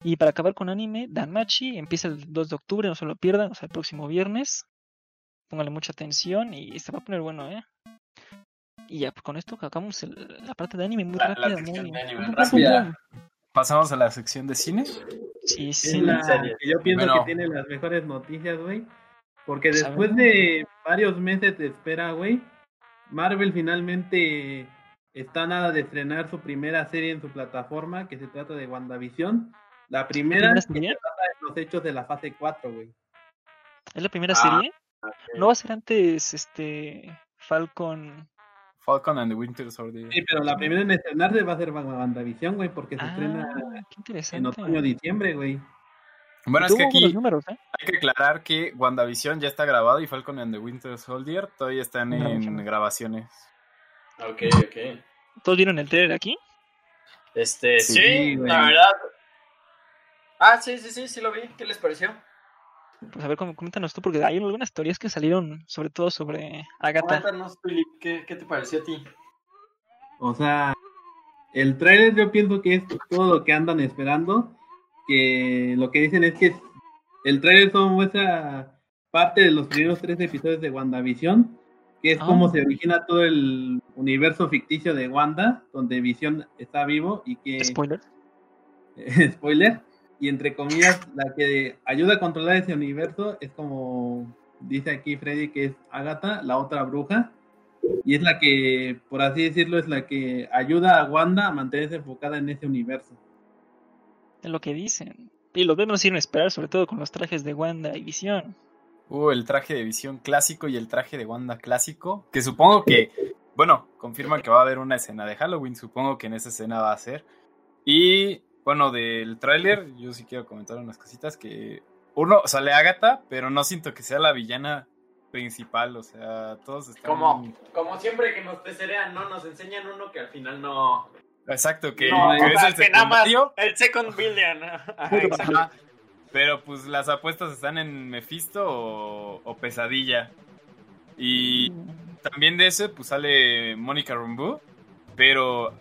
Y para acabar con anime, Danmachi empieza el 2 de octubre, no se lo pierdan, o sea, el próximo viernes. Pónganle mucha atención y se va a poner bueno, ¿eh? Y ya, pues, con esto acabamos la parte de anime muy rápida. muy, rápida. ¿Pasamos a la sección de cine? Sí, sí. yo pienso que tiene las mejores noticias, güey. Porque pues, después de varios meses de espera, güey, Marvel finalmente está nada de estrenar su primera serie en su plataforma, que se trata de WandaVision. La primera se trata de los hechos de la fase 4, güey. ¿Es la primera serie? ¿No va a ser antes este Falcon Falcon and the Winter Soldier. Sí, pero la primera en estrenarse va a ser WandaVision, güey, porque se ah, estrena en otoño-diciembre, güey. Bueno, es que aquí ¿eh? hay que aclarar que WandaVision ya está grabado y Falcon and the Winter Soldier todavía están en grabaciones. Ok, ok. ¿Todos vieron el trailer aquí? Este, sí, la verdad. Ah, sí, sí, sí, sí lo vi. ¿Qué les pareció? Pues a ver, coméntanos tú, porque hay algunas teorías que salieron, sobre todo sobre Agatha. Cuéntanos, Philip, ¿qué, ¿qué, te pareció a ti? O sea, el trailer yo pienso que es todo lo que andan esperando. Que lo que dicen es que el trailer solo muestra parte de los primeros tres episodios de WandaVision, que es como ah. se origina todo el universo ficticio de Wanda, donde Vision está vivo y que... Spoiler. Spoiler y entre comillas, la que ayuda a controlar ese universo es como dice aquí Freddy, que es Agatha, la otra bruja, y es la que, por así decirlo, es la que ayuda a Wanda a mantenerse enfocada en ese universo. Es lo que dicen. Y los vemos sin esperar, sobre todo con los trajes de Wanda y Visión. Uh, el traje de Visión clásico y el traje de Wanda clásico, que supongo que, bueno, confirman que va a haber una escena de Halloween, supongo que en esa escena va a ser. Y bueno, del tráiler, yo sí quiero comentar unas cositas que uno sale Agatha, pero no siento que sea la villana principal, o sea, todos están como como siempre que nos pecerean, no nos enseñan uno que al final no Exacto, que, es el secundario. el second billion. Pero pues las apuestas están en Mephisto o, o Pesadilla. Y también de ese pues sale Mónica Rambeau, pero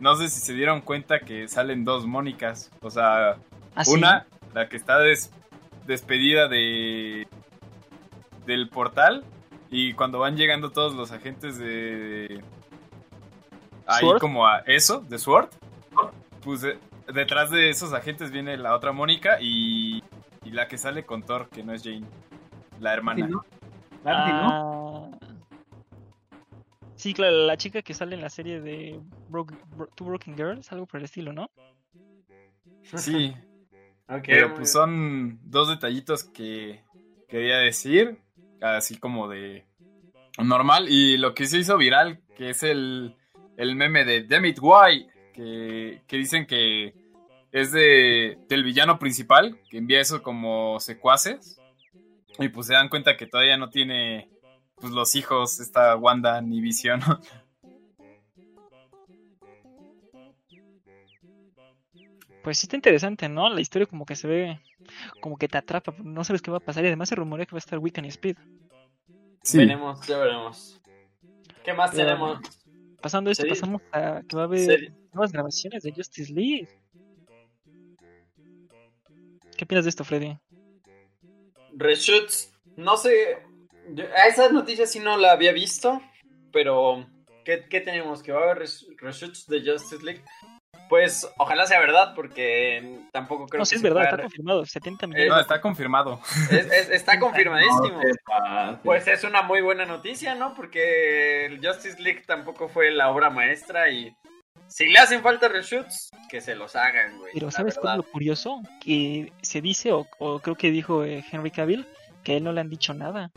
no sé si se dieron cuenta que salen dos Mónicas. O sea, ¿Ah, una, la que está despedida de del portal. Y cuando van llegando todos los agentes de. Ahí como a eso, de Sword. Pues detrás de esos agentes viene la otra Mónica y, y, la que sale con Thor, que no es Jane. La hermana. Ah. Sí, claro, la chica que sale en la serie de Two Broken Girls, algo por el estilo, ¿no? Sí. Pero pues son dos detallitos que quería decir, así como de normal. Y lo que se hizo viral, que es el, el meme de Demit Why, que, que dicen que es de, del villano principal, que envía eso como secuaces. Y pues se dan cuenta que todavía no tiene pues los hijos, esta Wanda ni visión. Pues sí está interesante, ¿no? La historia como que se ve, como que te atrapa, no sabes qué va a pasar y además se rumorea que va a estar Wiccan y Speed. Sí. Veremos, ya veremos. ¿Qué más tenemos? Pasando esto, pasamos a que va a haber nuevas grabaciones de Justice League. ¿Qué opinas de esto, Freddy? Reshoots, no sé, a esa noticia sí no la había visto, pero ¿qué, tenemos? ¿Que va a haber reshoots de Justice League? Pues ojalá sea verdad, porque tampoco creo no, sí es verdad, está confirmado, 70 millones. no, está confirmado. está confirmadísimo. pues es una muy buena noticia, ¿no? Porque el Justice League tampoco fue la obra maestra y si le hacen falta reshoots, que se los hagan, güey. Pero ¿sabes qué es lo curioso? Que se dice, o, creo que dijo eh, Henry Cavill, que a él no le han dicho nada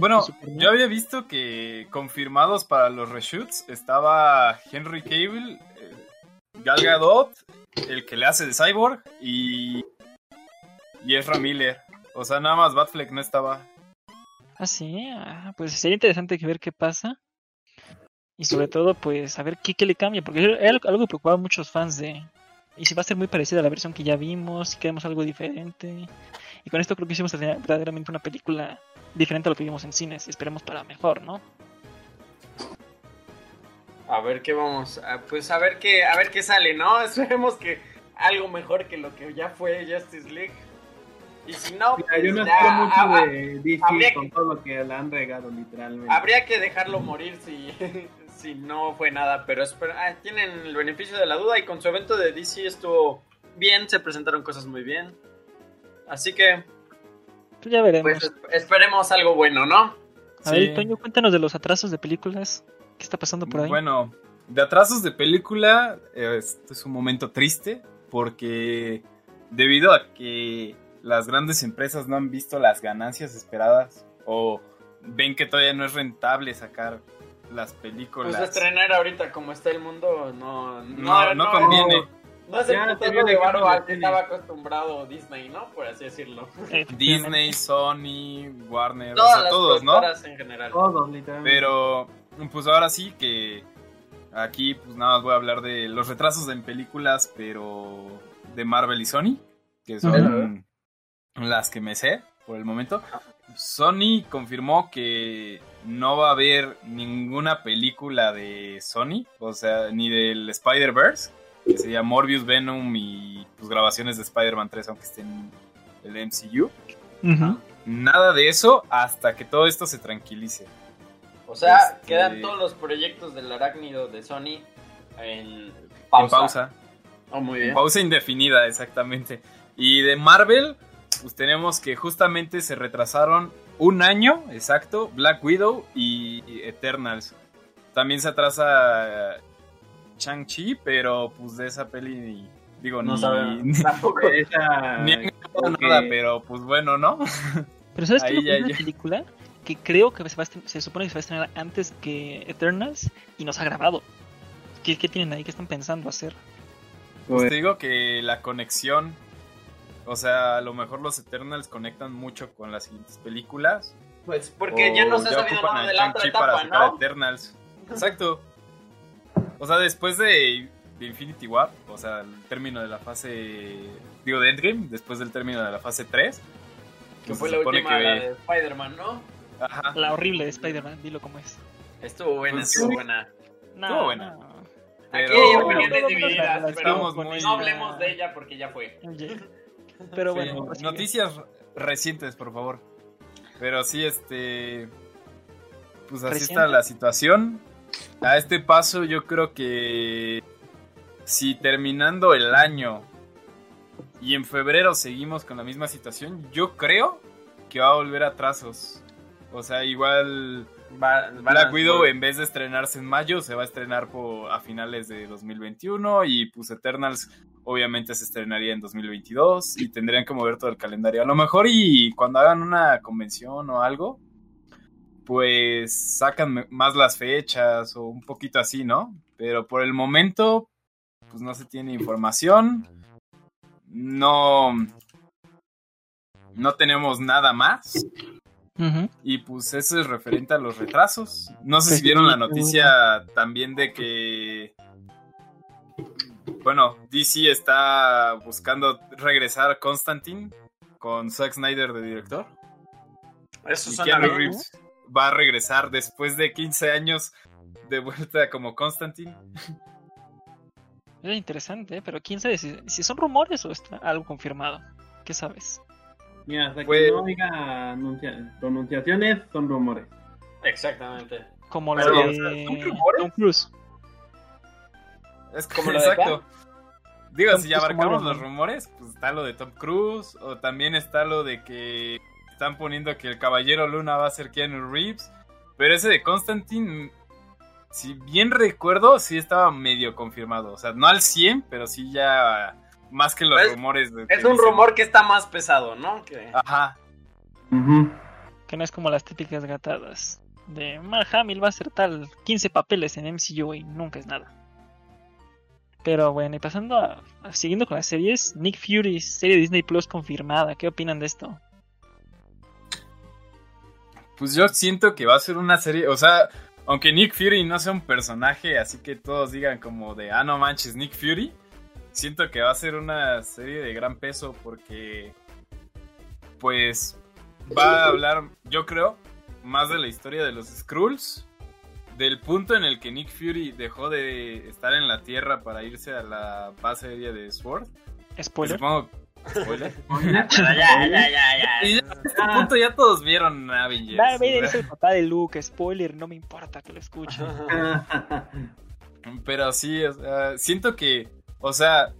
bueno, yo había visto que confirmados para los reshoots estaba Henry Cable, eh, Gal Gadot, el que le hace de Cyborg y, y Ezra Miller. O sea, nada más Batfleck no estaba. Ah, sí, ah, pues sería interesante ver qué pasa. Y sobre todo, pues, a ver qué, qué le cambia. Porque era algo que preocupaba a muchos fans de, y si va a ser muy parecida a la versión que ya vimos, si queremos algo diferente. Y con esto creo que hicimos verdaderamente una película diferente a lo que vimos en cines. Esperemos para mejor, ¿no? A ver qué vamos, a, pues a ver qué, a ver qué sale, ¿no? Esperemos que algo mejor que lo que ya fue Justice League. Y si no, pues, yo no espero mucho de DC con todo lo que le han regado literalmente. Habría que dejarlo morir si, si no fue nada, pero ah, tienen el beneficio de la duda y con su evento de DC estuvo bien, se presentaron cosas muy bien. Así que pues ya veremos. Pues esperemos algo bueno, ¿no? A ver, Toño, cuéntanos de los atrasos de películas. ¿Qué está pasando por ahí? Bueno, de atrasos de película, este es un momento triste porque debido a que las grandes empresas no han visto las ganancias esperadas o ven que todavía no es rentable sacar las películas. Pues estrenar ahorita como está el mundo no, no, no, conviene. No es el putero de barro al que estaba acostumbrado Disney, ¿no? Por así decirlo. Disney, Sony, Warner, o sea, todos, ¿no? en general. Todos, literalmente. Pero, pues ahora sí que aquí, pues nada más voy a hablar de los retrasos en películas, pero de Marvel y Sony, que son las que me sé por el momento. Sony confirmó que no va a haber ninguna película de Sony, o sea, ni del Spider-Verse, que sería Morbius, Venom y pues, grabaciones de Spider-Man 3, aunque estén en el MCU. Nada de eso hasta que todo esto se tranquilice. O sea, este, quedan todos los proyectos del arácnido de Sony en pausa. En pausa. Oh, muy bien. En pausa indefinida, exactamente. Y de Marvel, pues tenemos que justamente se retrasaron un año, exacto, Black Widow y Eternals. También se atrasa Chang-Chi, pero pues de esa peli digo, no ni, tampoco esa, ni nada, pero pues bueno, ¿no? Pero ¿sabes qué es una película? Que creo que se, supone que se va a estrenar antes que Eternals y nos ha grabado. ¿Qué, qué tienen ahí? ¿Qué están pensando hacer? Pues te digo que la conexión o sea, a lo mejor los Eternals conectan mucho con las siguientes películas. Pues porque ya no se ha sabido nada de la otra etapa, ¿no? Eternals. Exacto. O sea, después de, Infinity War, o sea, el término de la fase. Digo, de Endgame, después del término de la fase 3. Que fue la última de Spider-Man, ¿no? Ajá. La horrible de Spider-Man, dilo como es. Estuvo buena, pues estuvo buena. estuvo buena. Aquí hay opiniones divididas, pero no hablemos de ella porque ya fue. Pero bueno. noticias recientes, por favor. Pero sí, este. Pues así está la situación. A este paso, yo creo que. Si terminando el año y en febrero seguimos con la misma situación, yo creo que va a volver a trazos. O sea, igual Black Widow en vez de estrenarse en mayo se va a estrenar a finales de 2021 y pues Eternals obviamente se estrenaría en 2022 y tendrían que mover todo el calendario. A lo mejor y cuando hagan una convención o algo, pues sacan más las fechas o un poquito así, ¿no? Pero por el momento, pues no se tiene información. No, no tenemos nada más. Y pues eso es referente a los retrasos. No sé si vieron la noticia también de que bueno, DC está buscando regresar a Constantine con Zack Snyder de director. Eso suena Reeves va a regresar después de 15 años de vuelta como Constantine. Es interesante, ¿eh? pero quién sabe si, son rumores o está algo confirmado. ¿Qué sabes? Mira, hasta que pues- no diga pronunciaciones, son rumores. Exactamente. Como lo de Tom Cruise. Es como exacto. Digo, si ya abarcamos los rumores, pues está lo de Tom Cruise, o también está lo de que están poniendo que el Caballero Luna va a ser Keanu Reeves, pero ese de Constantine, si bien recuerdo, sí estaba medio confirmado, o sea, no al 100, pero sí ya más que los rumores. De es un rumor que está más pesado, ¿no? Ajá. Que no es como las típicas gatadas de Mark Hamill va a ser tal 15 papeles en MCU y nunca es nada. Pero bueno, y pasando a, siguiendo con las series, Nick Fury, serie Disney Plus confirmada. ¿Qué opinan de esto? Pues yo siento que va a ser una serie, o sea, aunque Nick Fury no sea un personaje, así que todos digan como de, ah, no manches, Nick Fury, siento que va a ser una serie de gran peso porque pues va a hablar, yo creo, más de la historia de los Skrulls, del punto en el que Nick Fury dejó de estar en la Tierra para irse a la base aérea de Sword. Spoiler. Supongo, spoiler. ya, ya, ya, ya. Y ya a este punto ya todos vieron Avengers. Va, Vader es el papá de Luke, spoiler, no me importa que lo escuche. Pero sí, siento que, o sea,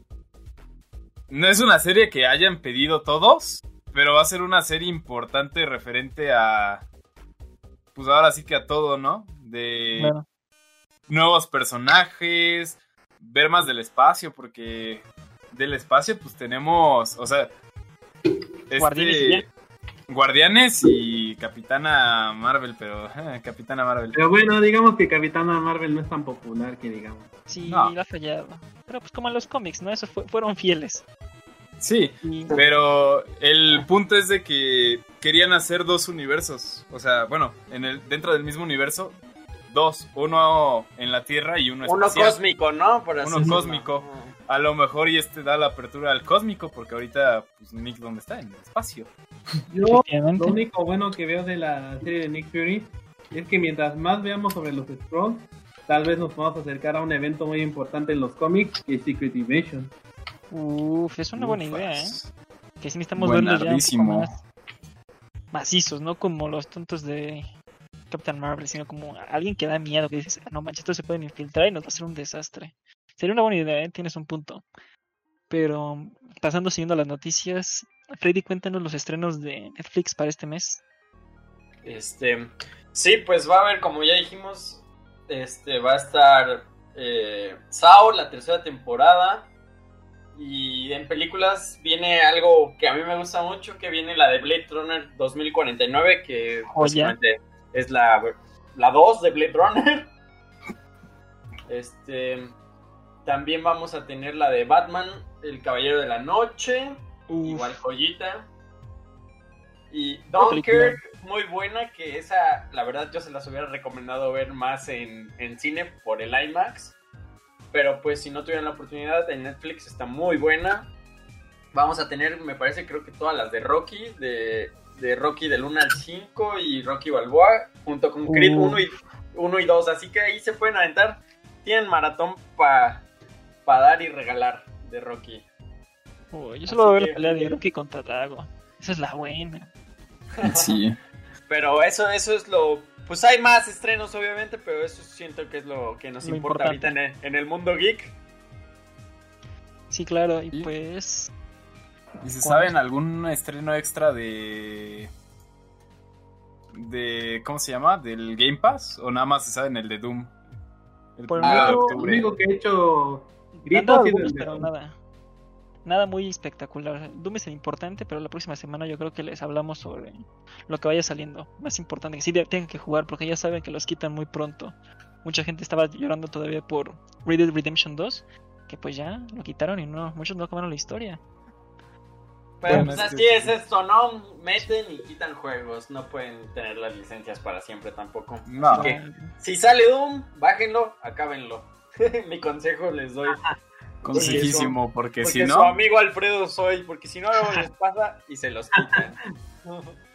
no es una serie que hayan pedido todos, pero va a ser una serie importante referente a, pues ahora sí que a todo, ¿no? De nuevos personajes, ver más del espacio, porque del espacio pues tenemos, o sea, este, Guardianes y ya. Guardianes y Capitana Marvel, pero Capitana Marvel. Pero bueno, digamos que Capitana Marvel no es tan popular que digamos. Sí, No. la ha fallado. Pero pues como en los cómics, ¿no? Eso fue- fueron fieles. Sí, Pero el punto es de que querían hacer dos universos. O sea, bueno, en el, dentro del mismo universo, dos. Uno en la Tierra y uno Uno espacial. cósmico, ¿no? Por así Uno cósmico. A lo mejor y este da la apertura al cósmico, porque ahorita, pues, Nick, ¿dónde está? En el espacio. Yo lo único bueno que veo de la serie de Nick Fury es que mientras más veamos sobre los Skrulls, tal vez nos podamos acercar a un evento muy importante en los cómics, que es Secret Invasion. Uf, es una buena idea, ¿eh? Que sí necesitamos verlos ya un poco más macizos, no como los tontos de Captain Marvel, sino como alguien que da miedo, que dices, "Ah, no manches, estos se pueden infiltrar y nos va a hacer un desastre. Sería una buena idea, ¿eh? tienes un punto. Pero pasando siguiendo las noticias, Freddy, cuéntanos los estrenos de Netflix para este mes. Este, sí, pues va a haber, como ya dijimos, este, va a estar eh, Sao, la tercera temporada. Y en películas viene algo que a mí me gusta mucho, que viene la de Blade Runner 2049, que básicamente es la, la 2 de Blade Runner. Este, también vamos a tener la de Batman, El Caballero de la Noche. Uf, Igual joyita. Y. Dunkirk, muy buena, que esa, la verdad, yo se las hubiera recomendado ver más en, en cine por el IMAX. Pero pues si no tuvieran la oportunidad, en Netflix está muy buena. Vamos a tener, me parece, creo que todas las de Rocky, de, de Rocky del 1 al 5 y Rocky Balboa, junto con Creed Uh. 1 y, 1 y 2. Así que ahí se pueden aventar. Tienen maratón para dar y regalar de Rocky. uy, yo solo voy a ver que- la pelea de Rocky contra Dago. Esa es la buena. Sí. Pero eso, eso es lo. Pues hay más estrenos, obviamente, pero eso siento que es lo que nos Lo importa ahorita en el, en el mundo geek. Sí, claro, y pues ¿Y se ¿Cuándo? saben algún estreno extra de. de. ¿Cómo se llama? ¿Del Game Pass? ¿O nada más se saben el de Doom? El Por el primero de momento, Lo octubre. único que he hecho gritos algunos, pero nada. Nada muy espectacular. Doom es el importante, pero la próxima semana yo creo que les hablamos sobre lo que vaya saliendo. Más importante, que sí tengan que jugar, porque ya saben que los quitan muy pronto. Mucha gente estaba llorando todavía por Red Dead Redemption 2, que pues ya lo quitaron y no, muchos no acabaron la historia. Pero Bueno, pues es así es esto, ¿no? Meten y quitan juegos. No pueden tener las licencias para siempre tampoco. No. Así que, si sale Doom, bájenlo, acábenlo. Mi consejo les doy. Consejísimo, porque, Porque si su no. amigo Alfredo soy. Porque si no, luego les pasa y se los quitan.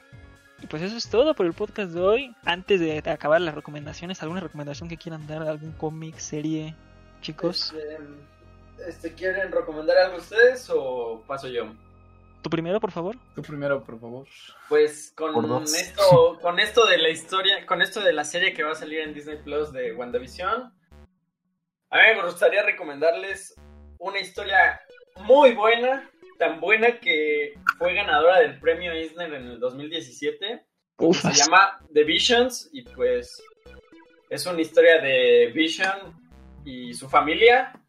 Y pues eso es todo por el podcast de hoy. Antes de acabar las recomendaciones, ¿alguna recomendación que quieran dar? ¿Algún cómic, serie, chicos? Este, este, ¿Quieren recomendar algo ustedes o paso yo? ¿Tú primero, por favor? Tú primero, por favor. Pues con esto, con esto de la historia, con esto de la serie que va a salir en Disney Plus de WandaVision, a mí me gustaría recomendarles una historia muy buena, tan buena que fue ganadora del premio Eisner en el 2017. Uf, Se llama The Visions y pues es una historia de Vision y su familia.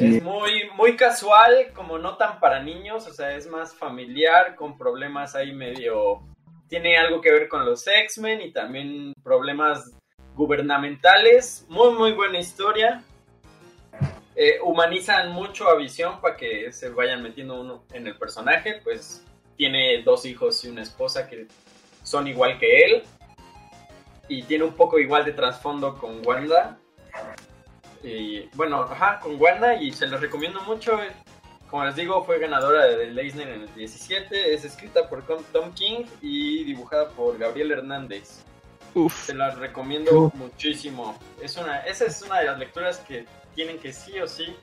Es muy, muy casual, como no tan para niños, o sea, es más familiar, con problemas ahí medio... Tiene algo que ver con los X-Men y también problemas gubernamentales. Muy, muy buena historia. Eh, humanizan mucho a Visión para que se vayan metiendo uno en el personaje, pues tiene dos hijos y una esposa que son igual que él. Y tiene un poco igual de trasfondo con Wanda. Bueno, ajá, con Wanda y se los recomiendo mucho. Como les digo, fue ganadora de Leisner en el 17. Es escrita por Tom King y dibujada por Gabriel Hernández. Uf. Se las recomiendo muchísimo. Es una, esa es una de las lecturas que tienen que sí o sí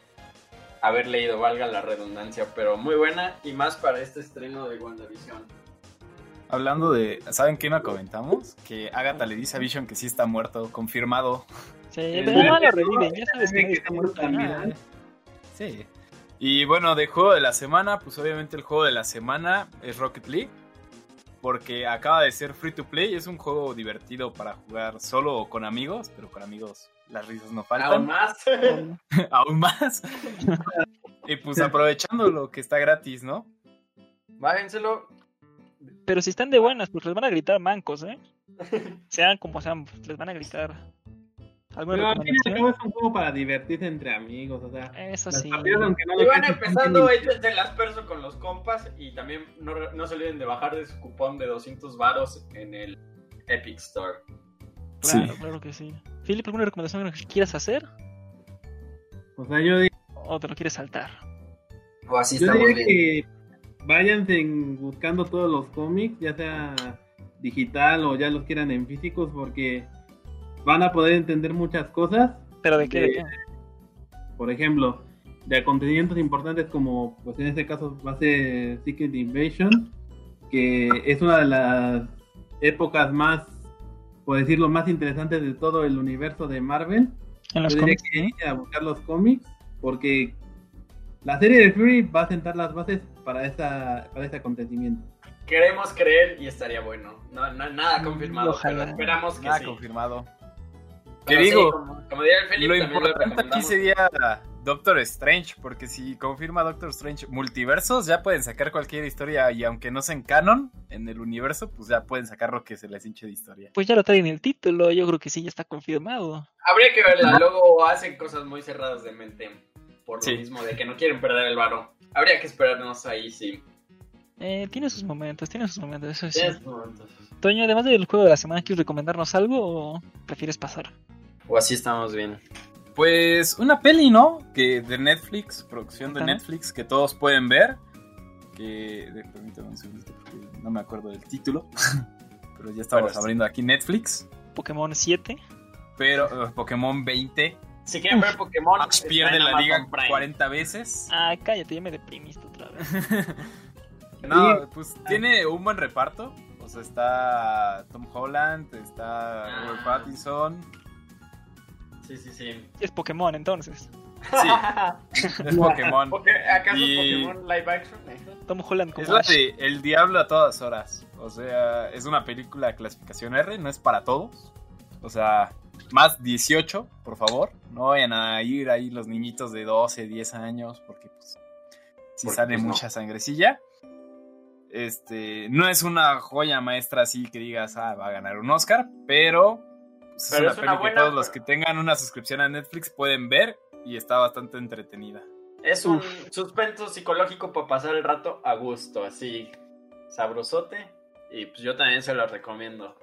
haber leído, valga la redundancia, pero muy buena y más para este estreno de WandaVision. Hablando de, ¿saben qué no comentamos? Que Agatha le dice a Vision que sí está muerto, confirmado. Sí, pero no lo reviven, ya sabes que está muerto también. Sí. Y bueno, de juego de la semana, pues obviamente el juego de la semana es Rocket League. Porque acaba de ser free to play. Es un juego divertido para jugar solo o con amigos, pero con amigos las risas no faltan. Aún más. Aún más. y pues aprovechando lo que está gratis, ¿no? Bájenselo. Pero si están de buenas, pues les van a gritar mancos, ¿eh? Sean como sean, pues les van a gritar. Pero al fin es un juego para divertirse entre amigos, o sea. Eso sí. aunque no Iban empezando ellos de las perso con los compas y también no, no se olviden de bajar de su cupón de 200 varos en el Epic Store. Claro, claro que sí. Philip, ¿alguna recomendación que quieras hacer? O sea, yo digo... ¿O te lo quieres saltar? O así yo diría que váyanse buscando todos los cómics, ya sea digital o ya los quieran en físicos, porque van a poder entender muchas cosas. ¿Pero de qué? Por ejemplo, de acontecimientos importantes como, pues en este caso va a ser Secret Invasion, que es una de las épocas más, por decirlo, más interesantes de todo el universo de Marvel. ¿En los cómics? que a buscar los cómics, porque la serie de Fury va a sentar las bases para, esta, para este acontecimiento. Queremos creer y estaría bueno. No, no nada confirmado, pero esperamos que nada sí. confirmado. ¿Qué digo? lo importante aquí sería Doctor Strange, porque si confirma Doctor Strange multiversos, ya pueden sacar cualquier historia y aunque no sean canon en el universo, pues ya pueden sacar lo que se les hinche de historia. Pues ya lo traen en el título, yo creo que sí, ya está confirmado. Habría que verla, luego hacen cosas muy cerradas de mente, por lo mismo de que no quieren perder el varo. Habría que esperarnos ahí, sí. Eh, tiene sus momentos, tiene sus momentos, eso sí. Toño, además del juego de la semana, ¿quieres recomendarnos algo o prefieres pasar? O así estamos bien. Pues una peli, ¿no? Que de Netflix, producción de Netflix, que todos pueden ver. Que. Permítame un segundito porque no me acuerdo del título. Pero ya estamos abriendo aquí Netflix. Pokémon 7. Pero uh, Pokémon 20. Si quieren ver Pokémon, Max pierde la liga 40 veces. Ah, cállate, ya me deprimiste otra vez. no, pues tiene un buen reparto. O sea, está Tom Holland, está Ah. Robert Pattinson. Sí, sí, sí. Es Pokémon entonces. Sí, es Pokémon. ¿Acaso Y- Pokémon live action? Tom Holland como Es la de El Diablo a todas horas. O sea, es una película de clasificación R, no es para todos. O sea, más 18, por favor. No vayan a ir ahí los niñitos de 12, 10 años, porque pues si Porque, sale pues, no. mucha sangrecilla. Este, no es una joya maestra así que digas, ah, va a ganar un Oscar, pero, pues, Pero es es una peli que todos los que tengan una suscripción a Netflix pueden ver y está bastante entretenida. Es un suspenso psicológico para pasar el rato a gusto, así sabrosote. Y pues yo también se lo recomiendo.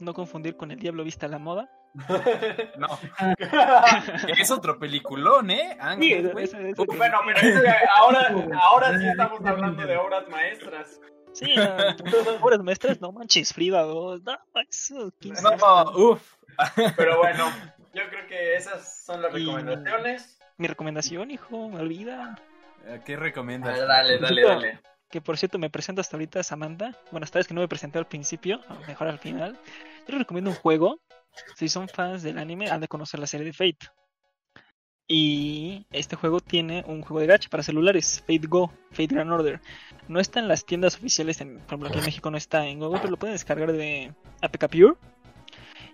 No confundir con El Diablo Vista a la Moda. No, es otro peliculón, ¿eh? Ángel, güey. ese- ese- bueno, pero es que ahora, ahora sí estamos hablando de obras maestras. Sí, no, obras maestras, no manches, Frida 2. No, eso, 15. No, uff. Pero bueno, yo creo que esas son las recomendaciones. Mi recomendación, hijo, me olvida. ¿Qué recomiendas? Ah, Dale, dale, dale. Que por cierto, me presento hasta ahorita Samantha. Bueno, esta vez que no me presenté al principio, a lo mejor al final. Yo les recomiendo un juego. Si son fans del anime, han de conocer la serie de Fate. Y este juego tiene un juego de gacha para celulares, Fate Go, Fate Grand Order. No está en las tiendas oficiales, en, por ejemplo aquí en México no está en Google, pero lo pueden descargar de APK Pure.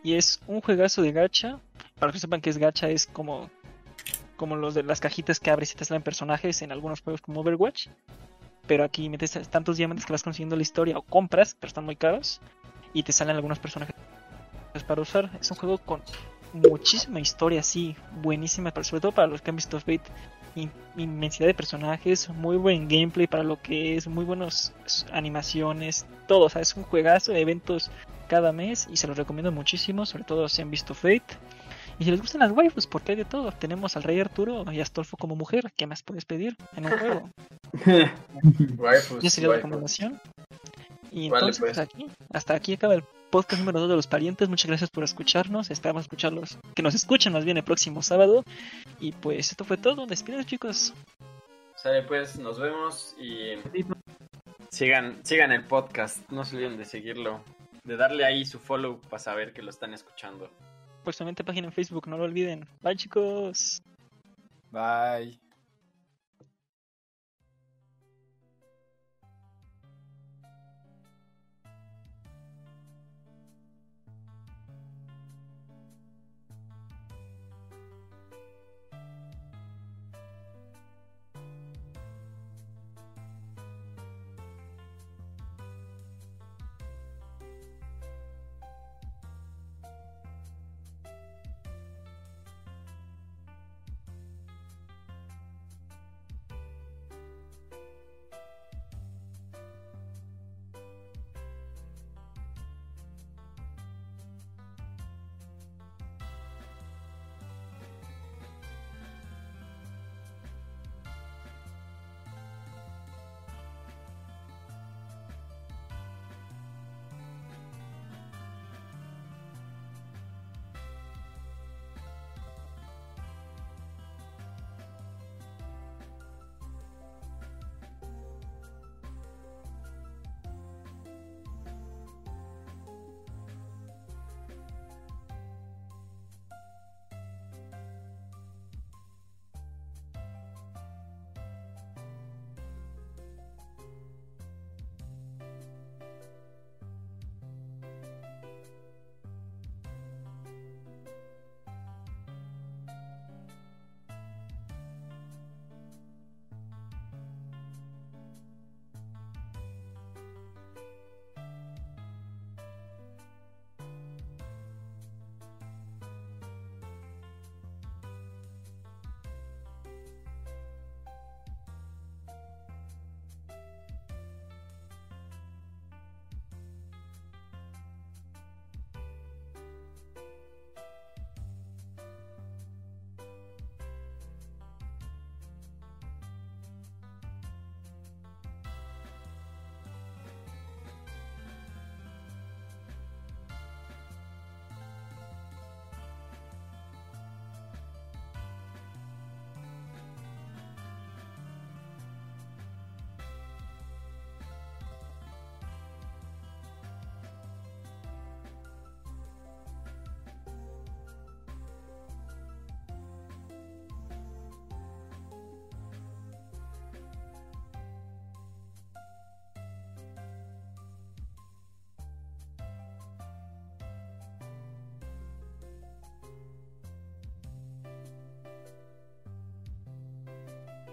Y es un juegazo de gacha. Para que sepan que es gacha, es como, como los de las cajitas que abres y te salen personajes en algunos juegos como Overwatch. Pero aquí metes tantos diamantes que vas consiguiendo la historia o compras, pero están muy caros. Y te salen algunos personajes para usar. Es un juego con muchísima historia, sí, buenísima, pero sobre todo para los que han visto Fate. In- inmensidad de personajes, muy buen gameplay para lo que es, muy buenas animaciones, todo. O sea, es un juegazo de eventos cada mes y se los recomiendo muchísimo, sobre todo si han visto Fate. Y si les gustan las waifus, porque hay de todo. Tenemos al Rey Arturo y a Astolfo como mujer. ¿Qué más puedes pedir en un juego? waifus, ya sería la recomendación. Y entonces, pues. aquí, hasta aquí acaba el podcast número 2 de los parientes. Muchas gracias por escucharnos. Esperamos escucharlos, que nos escuchen más bien el próximo sábado. Y pues esto fue todo. Despiden, chicos. Sale, pues nos vemos y sigan, sigan el podcast. No se olviden de seguirlo, de darle ahí su follow para saber que lo están escuchando. Próximamente página en Facebook, no lo olviden. Bye, chicos. Bye.